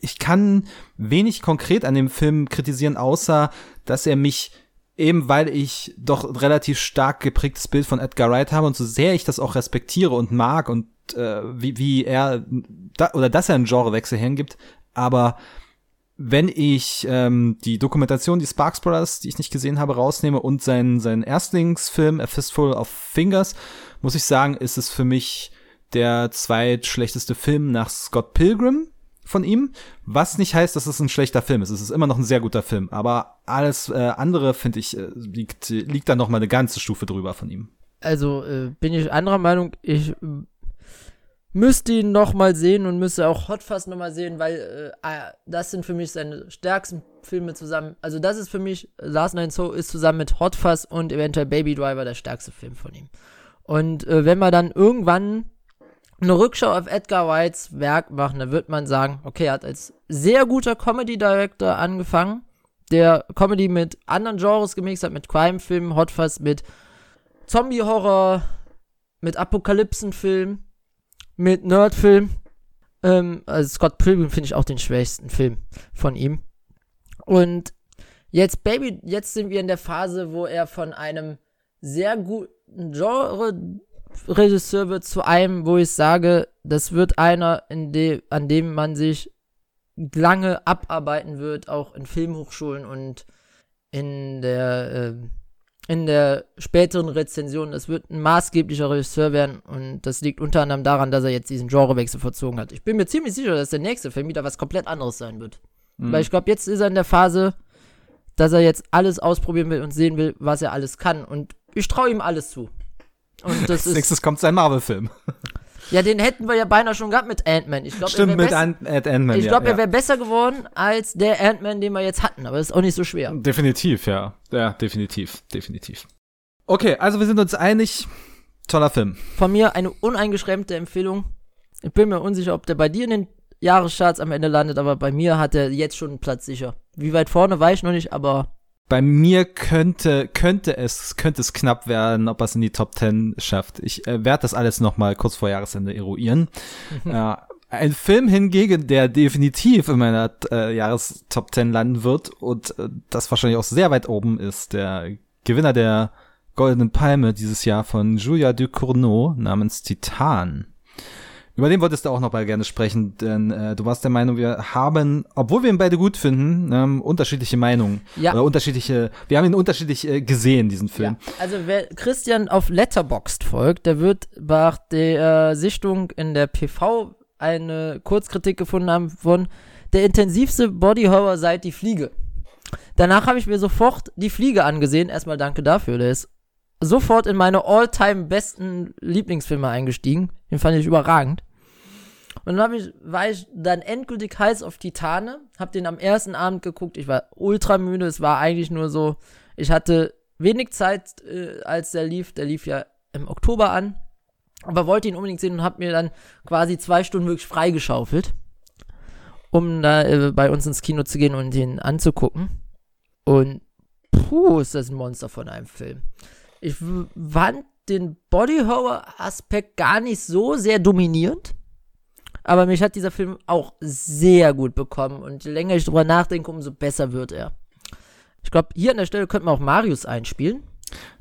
ich kann wenig konkret an dem Film kritisieren, außer dass er mich eben weil ich doch relativ stark geprägtes Bild von Edgar Wright habe und so sehr ich das auch respektiere und mag und äh, wie, wie er da, oder dass er einen Genrewechsel hingibt, aber wenn ich ähm, die Dokumentation, die Sparks Brothers, die ich nicht gesehen habe, rausnehme und seinen, seinen Erstlingsfilm A Fistful of Fingers, muss ich sagen, ist es für mich der zweitschlechteste Film nach Scott Pilgrim von ihm, was nicht heißt, dass es ein schlechter Film ist. Es ist immer noch ein sehr guter Film, aber alles äh, andere finde ich äh, liegt liegt da noch mal eine ganze Stufe drüber von ihm. Also äh, bin ich anderer Meinung. Ich müsste ihn noch mal sehen und müsste auch Hot Fuzz noch mal sehen, weil äh, ah, das sind für mich seine stärksten Filme zusammen. Also das ist für mich Last Night So ist zusammen mit Hot Fuzz und eventuell Baby Driver der stärkste Film von ihm. Und äh, wenn man dann irgendwann eine Rückschau auf Edgar Whites Werk machen, da wird man sagen, okay, er hat als sehr guter Comedy-Director angefangen, der Comedy mit anderen Genres gemixt hat, mit Crime-Filmen, Hotfuzz, mit Zombie-Horror, mit Apokalypsen-Film, mit Nerd-Film. Ähm, also Scott Pilgrim finde ich auch den schwächsten Film von ihm. Und jetzt, Baby, jetzt sind wir in der Phase, wo er von einem sehr guten Genre-Regisseur wird zu einem, wo ich sage, das wird einer, in de an dem man sich lange abarbeiten wird, auch in Filmhochschulen und in der, äh, in der späteren Rezension. Das wird ein maßgeblicher Regisseur werden und das liegt unter anderem daran, dass er jetzt diesen Genrewechsel verzogen hat. Ich bin mir ziemlich sicher, dass der nächste Film wieder was komplett anderes sein wird. Mhm. Weil ich glaube, jetzt ist er in der Phase, dass er jetzt alles ausprobieren will und sehen will, was er alles kann. Und ich traue ihm alles zu. Und das Als ist, nächstes kommt sein Marvel-Film. Ja, den hätten wir ja beinahe schon gehabt mit Ant-Man. Ich glaub, Stimmt, mit Ant-Man. Ich glaube, ja, er wäre besser geworden als der Ant-Man, den wir jetzt hatten. Aber das ist auch nicht so schwer. Definitiv, ja. Ja, definitiv. Definitiv. Okay, also wir sind uns einig. Toller Film. Von mir eine uneingeschränkte Empfehlung. Ich bin mir unsicher, ob der bei dir in den Jahrescharts am Ende landet, aber bei mir hat er jetzt schon einen Platz sicher. Wie weit vorne weiß ich noch nicht, aber bei mir könnte, könnte es, könnte es knapp werden, ob er es in die Top 10 schafft. Ich äh, werde das alles noch mal kurz vor Jahresende eruieren. Mhm. Äh, ein Film hingegen, der definitiv in meiner äh, Jahrestop 10 landen wird und äh, das wahrscheinlich auch sehr weit oben ist, der Gewinner der Goldenen Palme dieses Jahr von Julia Ducournau namens Titan. Über den wolltest du auch noch mal gerne sprechen, denn äh, du warst der Meinung, wir haben, obwohl wir ihn beide gut finden, ähm, unterschiedliche Meinungen. Ja. Oder unterschiedliche, wir haben ihn unterschiedlich äh, gesehen, diesen Film. Ja. Also wer Christian auf Letterboxd folgt, der wird nach der äh, Sichtung in der PV eine Kurzkritik gefunden haben von der intensivste Body Horror seit die Fliege. Danach habe ich mir sofort die Fliege angesehen. Erstmal danke dafür. Der ist sofort in meine all-time besten Lieblingsfilme eingestiegen. Den fand ich überragend. Und dann ich, war ich dann endgültig heiß auf Titane, hab den am ersten Abend geguckt, ich war ultra müde, es war eigentlich nur so, ich hatte wenig Zeit, äh, als der lief, der lief ja im Oktober an, aber wollte ihn unbedingt sehen und hab mir dann quasi zwei Stunden wirklich freigeschaufelt, um da äh, bei uns ins Kino zu gehen und ihn anzugucken. Und puh, ist das ein Monster von einem Film. Ich fand den Body Horror Aspekt gar nicht so sehr dominierend. Aber mich hat dieser Film auch sehr gut bekommen. Und je länger ich drüber nachdenke, umso besser wird er. Ich glaube, hier an der Stelle könnte man auch Marius einspielen.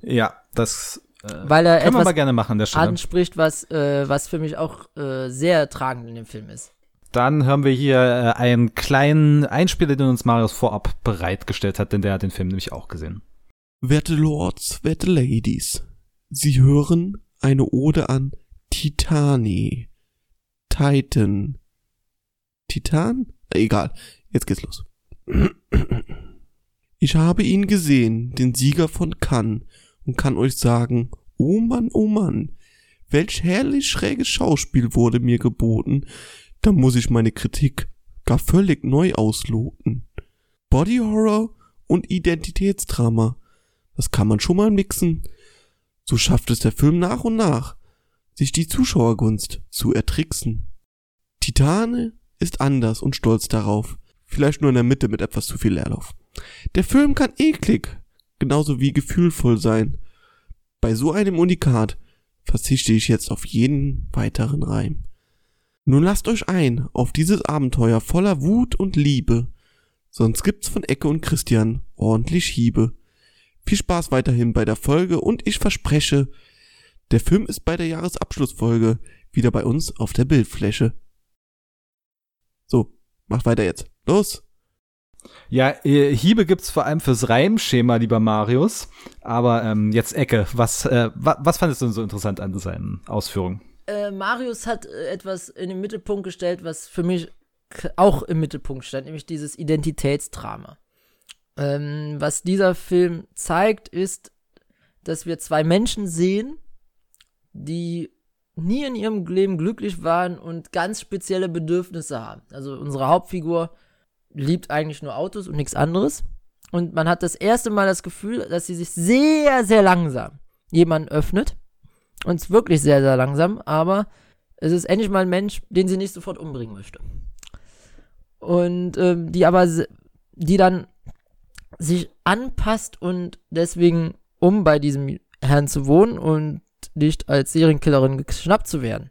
Ja, das äh, weil er können wir mal gerne machen an der Stelle. anspricht, was, äh, was für mich auch äh, sehr tragend in dem Film ist. Dann hören wir hier äh, einen kleinen Einspieler, den uns Marius vorab bereitgestellt hat, denn der hat den Film nämlich auch gesehen. Werte Lords, werte Ladies, Sie hören eine Ode an Titani, Titan. Titan? Egal, jetzt geht's los. Ich habe ihn gesehen, den Sieger von Cannes, und kann euch sagen, oh Mann, oh Mann, welch herrlich schräges Schauspiel wurde mir geboten, da muss ich meine Kritik gar völlig neu ausloten. Body Horror und Identitätsdrama, das kann man schon mal mixen. So schafft es der Film nach und nach, sich die Zuschauergunst zu ertricksen. Titane ist anders und stolz darauf. Vielleicht nur in der Mitte mit etwas zu viel Leerlauf. Der Film kann eklig, genauso wie gefühlvoll sein. Bei so einem Unikat verzichte ich jetzt auf jeden weiteren Reim. Nun lasst euch ein auf dieses Abenteuer voller Wut und Liebe, sonst gibt's von Ecke und Christian ordentlich Hiebe. Viel Spaß weiterhin bei der Folge und ich verspreche, der Film ist bei der Jahresabschlussfolge wieder bei uns auf der Bildfläche. So, mach weiter jetzt. Los! Ja, äh, Hiebe gibt's vor allem fürs Reimschema, lieber Marius. Aber ähm, jetzt Ecke. Was, äh, wa was fandest du denn so interessant an seinen Ausführungen? Äh, Marius hat äh, etwas in den Mittelpunkt gestellt, was für mich auch im Mittelpunkt stand, nämlich dieses Identitätsdrama. Ähm, was dieser Film zeigt, ist, dass wir zwei Menschen sehen, die nie in ihrem Leben glücklich waren und ganz spezielle Bedürfnisse haben. Also unsere Hauptfigur liebt eigentlich nur Autos und nichts anderes. Und man hat das erste Mal das Gefühl, dass sie sich sehr, sehr langsam jemanden öffnet. Und es wirklich sehr, sehr langsam, aber Es ist endlich mal ein Mensch, den sie nicht sofort umbringen möchte. Und ähm, die aber, die dann sich anpasst und deswegen, um bei diesem Herrn zu wohnen und nicht als Serienkillerin geschnappt zu werden,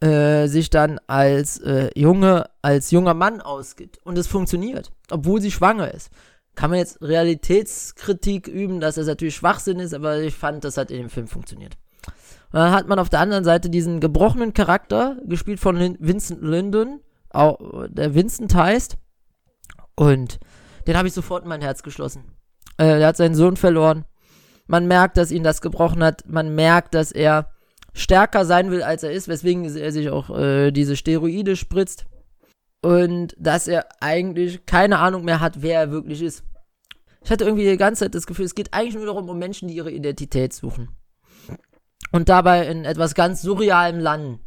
äh, sich dann als äh, junge, als junger Mann ausgibt. Und es funktioniert, obwohl sie schwanger ist. Kann man jetzt Realitätskritik üben, dass das natürlich Schwachsinn ist, aber ich fand, das hat in dem Film funktioniert. Und dann hat man auf der anderen Seite diesen gebrochenen Charakter, gespielt von Lin Vincent Linden, auch, der Vincent heißt. Und den habe ich sofort in mein Herz geschlossen. Äh, er hat seinen Sohn verloren. Man merkt, dass ihn das gebrochen hat. Man merkt, dass er stärker sein will, als er ist, weswegen er sich auch äh, diese Steroide spritzt. Und dass er eigentlich keine Ahnung mehr hat, wer er wirklich ist. Ich hatte irgendwie die ganze Zeit das Gefühl, es geht eigentlich nur darum, um Menschen, die ihre Identität suchen. Und dabei in etwas ganz surrealem Land.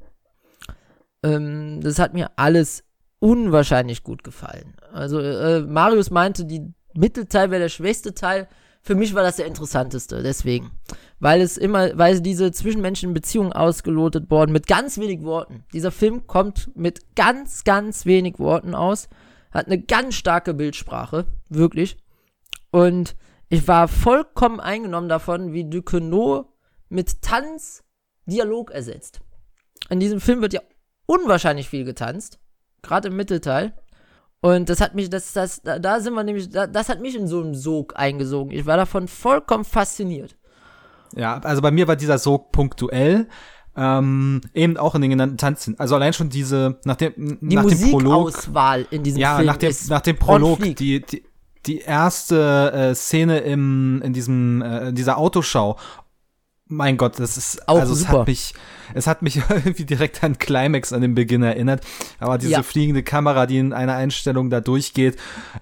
Ähm, das hat mir alles unwahrscheinlich gut gefallen. Also, äh, Marius meinte, die Mittelteil wäre der schwächste Teil. Für mich war das der interessanteste, deswegen. Weil es immer, weil diese zwischenmenschlichen Beziehungen ausgelotet wurden mit ganz wenig Worten. Dieser Film kommt mit ganz, ganz wenig Worten aus. Hat eine ganz starke Bildsprache. Wirklich. Und ich war vollkommen eingenommen davon, wie Duquesneau mit Tanz Dialog ersetzt. In diesem Film wird ja unwahrscheinlich viel getanzt. Gerade im Mittelteil. Und das hat mich, das, das, da, da sind wir nämlich, da, das hat mich in so einen Sog eingesogen. Ich war davon vollkommen fasziniert. Ja, also bei mir war dieser Sog punktuell. Ähm, eben auch in den genannten Tanzen. Also allein schon diese, nach dem, die nach dem Prolog. Auswahl in diesem ja, Film nach dem, nach dem Prolog, die, die, die erste äh, Szene im, in diesem, äh, in dieser Autoschau. Mein Gott, das ist, Auch also es super. hat mich, es hat mich irgendwie direkt an Climax an den Beginn erinnert. Aber diese Ja. fliegende Kamera, die in einer Einstellung da durchgeht,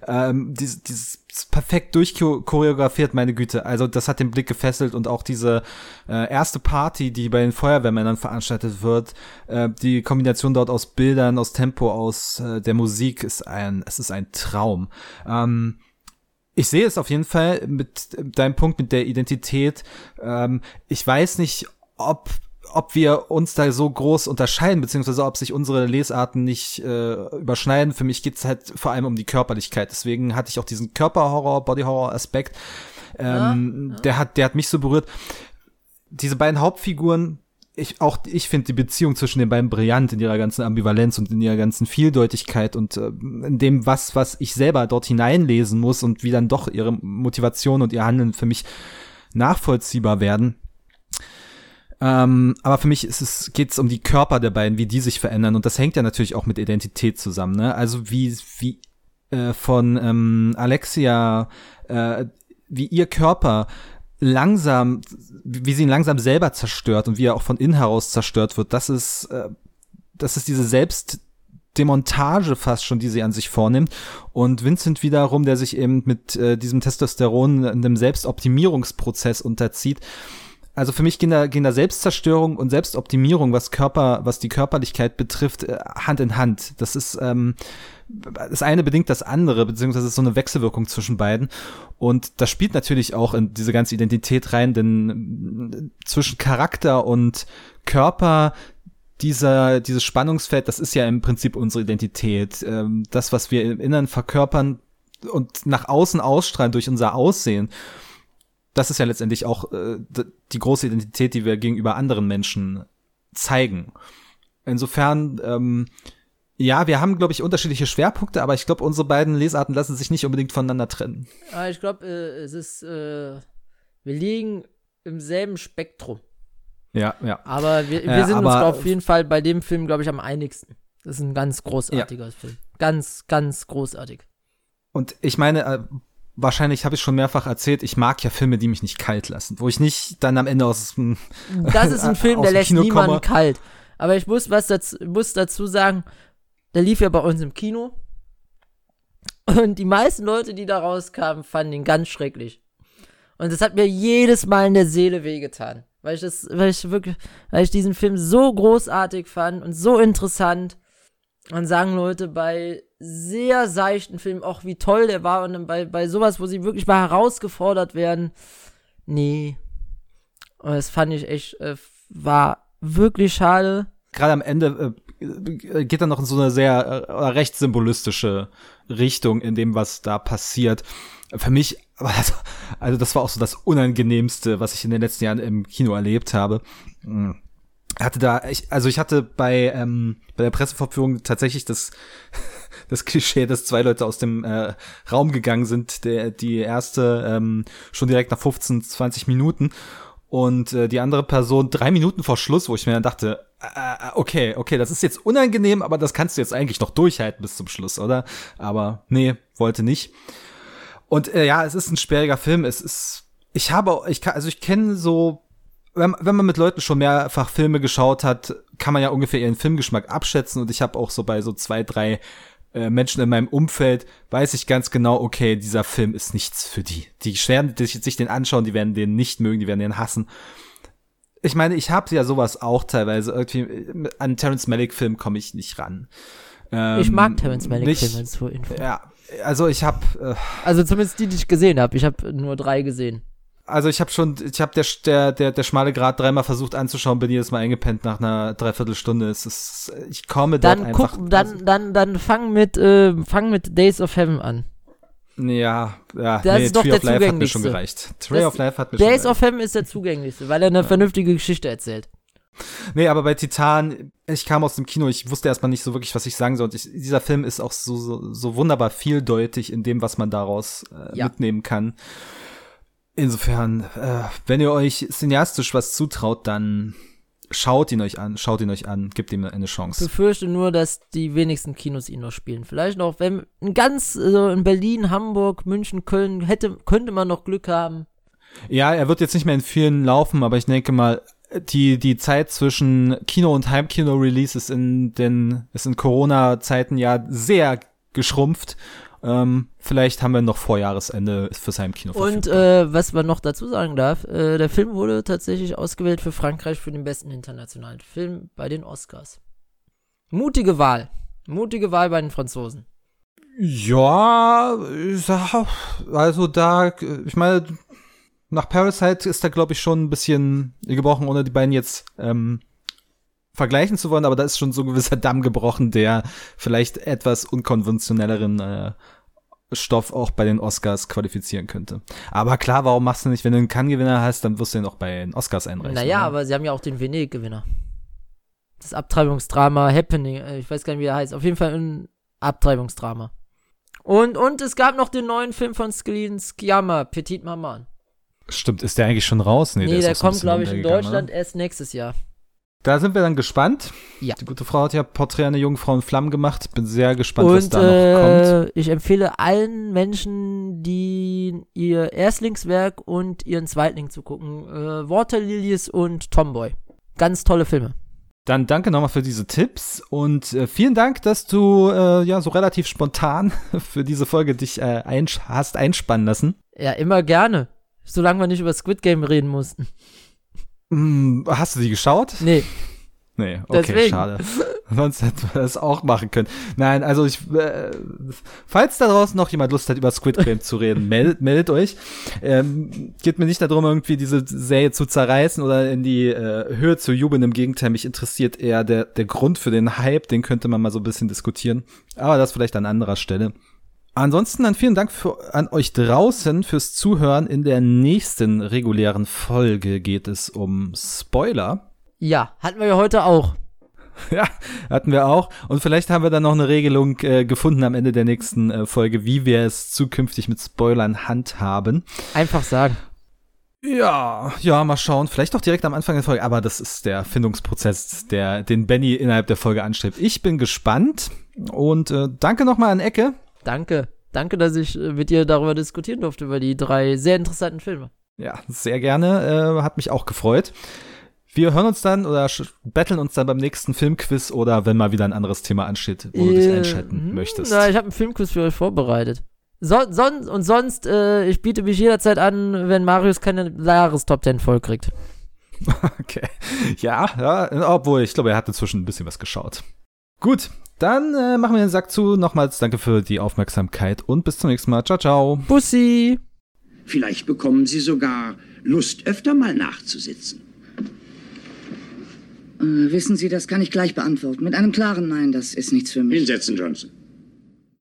ähm, dieses, dieses perfekt durchchoreografiert, meine Güte. Also das hat den Blick gefesselt und auch diese äh, erste Party, die bei den Feuerwehrmännern veranstaltet wird, äh, die Kombination dort aus Bildern, aus Tempo, aus äh, der Musik ist ein, es ist ein Traum. Ähm, ich sehe es auf jeden Fall mit deinem Punkt mit der Identität. Ähm, ich weiß nicht, ob ob wir uns da so groß unterscheiden, beziehungsweise ob sich unsere Lesarten nicht äh, überschneiden. Für mich geht's halt vor allem um die Körperlichkeit. Deswegen hatte ich auch diesen Körperhorror, Bodyhorror-Aspekt. Ähm, Der hat, der hat mich so berührt. Diese beiden Hauptfiguren, ich auch ich finde die Beziehung zwischen den beiden brillant in ihrer ganzen Ambivalenz und in ihrer ganzen Vieldeutigkeit und äh, in dem was was ich selber dort hineinlesen muss und wie dann doch ihre Motivation und ihr Handeln für mich nachvollziehbar werden. Ähm, aber für mich ist es geht es um die Körper der beiden, wie die sich verändern und das hängt ja natürlich auch mit Identität zusammen. Ne? Also wie wie äh, von ähm, Alexia äh, wie ihr Körper langsam, wie sie ihn langsam selber zerstört und wie er auch von innen heraus zerstört wird, das ist, äh, das ist diese Selbstdemontage fast schon, die sie an sich vornimmt. Und Vincent wiederum, der sich eben mit äh, diesem Testosteron einem Selbstoptimierungsprozess unterzieht. Also für mich gehen da, gehen da Selbstzerstörung und Selbstoptimierung, was Körper, was die Körperlichkeit betrifft, äh, Hand in Hand. Das ist, ähm, das eine bedingt das andere, beziehungsweise es ist so eine Wechselwirkung zwischen beiden. Und das spielt natürlich auch in diese ganze Identität rein, denn äh, zwischen Charakter und Körper dieser, dieses Spannungsfeld, das ist ja im Prinzip unsere Identität. Ähm, das, was wir im Inneren verkörpern und nach außen ausstrahlen durch unser Aussehen. Das ist ja letztendlich auch äh, die große Identität, die wir gegenüber anderen Menschen zeigen. Insofern, ähm, ja, wir haben, glaube ich, unterschiedliche Schwerpunkte, aber ich glaube, unsere beiden Lesarten lassen sich nicht unbedingt voneinander trennen. Aber ich glaube, äh, es ist, äh, wir liegen im selben Spektrum. Ja, ja. Aber wir, wir Äh, sind uns aber- auf jeden Fall bei dem Film, glaube ich, am einigsten. Das ist ein ganz großartiger Film. Ganz, ganz großartig. Und ich meine, äh, wahrscheinlich habe ich schon mehrfach erzählt, ich mag ja Filme, die mich nicht kalt lassen, wo ich nicht dann am Ende aus dem Das ist ein Film, der lässt Kino niemanden komme. kalt. Aber ich muss was dazu, muss dazu sagen, der lief ja bei uns im Kino. Und die meisten Leute, die da rauskamen, fanden ihn ganz schrecklich. Und das hat mir jedes Mal in der Seele wehgetan. Weil ich das, weil ich wirklich, weil ich diesen Film so großartig fand und so interessant. Und sagen Leute bei sehr seichten Filmen auch, wie toll der war. Und bei, bei sowas, wo sie wirklich mal herausgefordert werden, nee. Und das fand ich echt, äh, war wirklich schade. Gerade am Ende äh, geht dann noch in so eine sehr äh, recht symbolistische Richtung in dem, was da passiert. Für mich, also, also das war auch so das Unangenehmste, was ich in den letzten Jahren im Kino erlebt habe. Hm. Hatte da, ich, also ich hatte bei, ähm, bei der Pressevorführung tatsächlich das, das Klischee, dass zwei Leute aus dem äh, Raum gegangen sind, der, die erste ähm, schon direkt nach 15, 20 Minuten und äh, die andere Person drei Minuten vor Schluss, wo ich mir dann dachte, äh, äh, okay, okay, das ist jetzt unangenehm, aber das kannst du jetzt eigentlich noch durchhalten bis zum Schluss, oder? Aber nee, wollte nicht. Und äh, ja, es ist ein sperriger Film. Es ist, ich habe, ich kann, also ich kenne so, wenn, wenn man mit Leuten schon mehrfach Filme geschaut hat, kann man ja ungefähr ihren Filmgeschmack abschätzen. Und ich habe auch so bei so zwei, drei äh, Menschen in meinem Umfeld weiß ich ganz genau, okay, dieser Film ist nichts für die. Die werden sich den anschauen, die werden den nicht mögen, die werden den hassen. Ich meine, ich habe ja sowas auch teilweise. Irgendwie an Terrence Malick Film komme ich nicht ran. Ähm, ich mag Terrence Malick Filme zur Info. Ja, also ich habe. Äh, also zumindest die, die ich gesehen habe. Ich habe nur drei gesehen. Also ich habe schon, ich habe der, der, der, der schmale Grad dreimal versucht anzuschauen, bin jedes Mal eingepennt nach einer Dreiviertelstunde. Es ist, ich komme dann dort einfach. Guck, dann, also, dann, dann fang mit, äh, fang mit Days of Heaven an. Ja, ja, das nee, ist doch Tree der of Life hat mir schon gereicht. Tree of Life hat mir Days schon gereicht. of Heaven ist der zugänglichste, weil er eine ja. vernünftige Geschichte erzählt. Nee, aber bei Titan, ich kam aus dem Kino, ich wusste erstmal nicht so wirklich, was ich sagen soll. Und ich, dieser Film ist auch so, so, so wunderbar vieldeutig in dem, was man daraus äh, ja. mitnehmen kann. Insofern, äh, wenn ihr euch cineastisch was zutraut, dann schaut ihn euch an, schaut ihn euch an, gebt ihm eine Chance. Ich befürchte nur, dass die wenigsten Kinos ihn noch spielen. Vielleicht noch, wenn ganz also in Berlin, Hamburg, München, Köln hätte könnte man noch Glück haben. Ja, er wird jetzt nicht mehr in vielen laufen, aber ich denke mal, die die Zeit zwischen Kino und Heimkino-Release ist in den ist in Corona-Zeiten ja sehr geschrumpft ähm, vielleicht haben wir noch vor Jahresende für sein Kino Und äh, was man noch dazu sagen darf, äh, der Film wurde tatsächlich ausgewählt für Frankreich für den besten internationalen Film bei den Oscars. Mutige Wahl. Mutige Wahl bei den Franzosen. Ja, also da, ich meine, nach Parasite ist da, glaube ich, schon ein bisschen gebrochen, ohne die beiden jetzt ähm, vergleichen zu wollen, aber da ist schon so ein gewisser Damm gebrochen, der vielleicht etwas unkonventionelleren äh, Stoff auch bei den Oscars qualifizieren könnte. Aber klar, warum machst du nicht, wenn du einen Cannes-Gewinner hast, dann wirst du ihn auch bei den Oscars einreichen. Naja, oder? aber sie haben ja auch den Venedig-Gewinner. Das Abtreibungsdrama Happening, äh, ich weiß gar nicht, wie der heißt. Auf jeden Fall ein Abtreibungsdrama. Und, und es gab noch den neuen Film von Skelin Skiama, Petit Maman. Stimmt, ist der eigentlich schon raus? Nee, nee der, der kommt, glaube ich, in Deutschland oder? erst nächstes Jahr. Da sind wir dann gespannt. Ja. Die gute Frau hat ja Porträt einer jungen Frau in Flammen gemacht. Bin sehr gespannt, Und, was da äh, noch kommt. Ich empfehle allen Menschen, die ihr Erstlingswerk und ihren Zweitling zu gucken. Äh, Waterlilies und Tomboy. Ganz tolle Filme. Dann danke nochmal für diese Tipps und äh, vielen Dank, dass du äh, ja so relativ spontan für diese Folge dich äh, einsch hast einspannen lassen. Ja, immer gerne. Solange wir nicht über Squid Game reden mussten. Hm, hast du die geschaut? Nee. Nee, okay, Deswegen. schade. Sonst hätten wir das auch machen können. Nein, also ich, äh, falls da draußen noch jemand Lust hat, über Squid Game zu reden, meldet, meldet euch. Ähm, geht mir nicht darum, irgendwie diese Serie zu zerreißen oder in die äh, Höhe zu jubeln. Im Gegenteil, mich interessiert eher der, der Grund für den Hype. Den könnte man mal so ein bisschen diskutieren. Aber das vielleicht an anderer Stelle. Ansonsten dann vielen Dank für, an euch draußen fürs Zuhören. In der nächsten regulären Folge geht es um Spoiler. Ja, hatten wir ja heute auch. Ja, hatten wir auch. Und vielleicht haben wir dann noch eine Regelung äh, gefunden am Ende der nächsten äh, Folge, wie wir es zukünftig mit Spoilern handhaben. Einfach sagen. Ja, ja, mal schauen. Vielleicht doch direkt am Anfang der Folge, aber das ist der Findungsprozess, der den Benny innerhalb der Folge anstrebt. Ich bin gespannt und äh, danke nochmal an Ecke. Danke. Danke, dass ich äh, mit dir darüber diskutieren durfte, über die drei sehr interessanten Filme. Ja, sehr gerne. Äh, hat mich auch gefreut. Wir hören uns dann oder betteln uns dann beim nächsten Filmquiz oder wenn mal wieder ein anderes Thema ansteht, wo äh, du dich äh, einschalten hm, möchtest. Na, ich habe einen Filmquiz für euch vorbereitet. So, son, und sonst, äh, ich biete mich jederzeit an, wenn Marius keine Jahrestop 10 voll kriegt. Okay. Ja, ja, obwohl, ich glaube, er hat inzwischen ein bisschen was geschaut. Gut, dann äh, machen wir den Sack zu. Nochmals danke für die Aufmerksamkeit und bis zum nächsten Mal. Ciao, ciao. Bussi. Vielleicht bekommen Sie sogar Lust, öfter mal nachzusitzen. Äh, wissen Sie, das kann ich gleich beantworten. Mit einem klaren Nein, das ist nichts für mich. Hinsetzen, Johnson.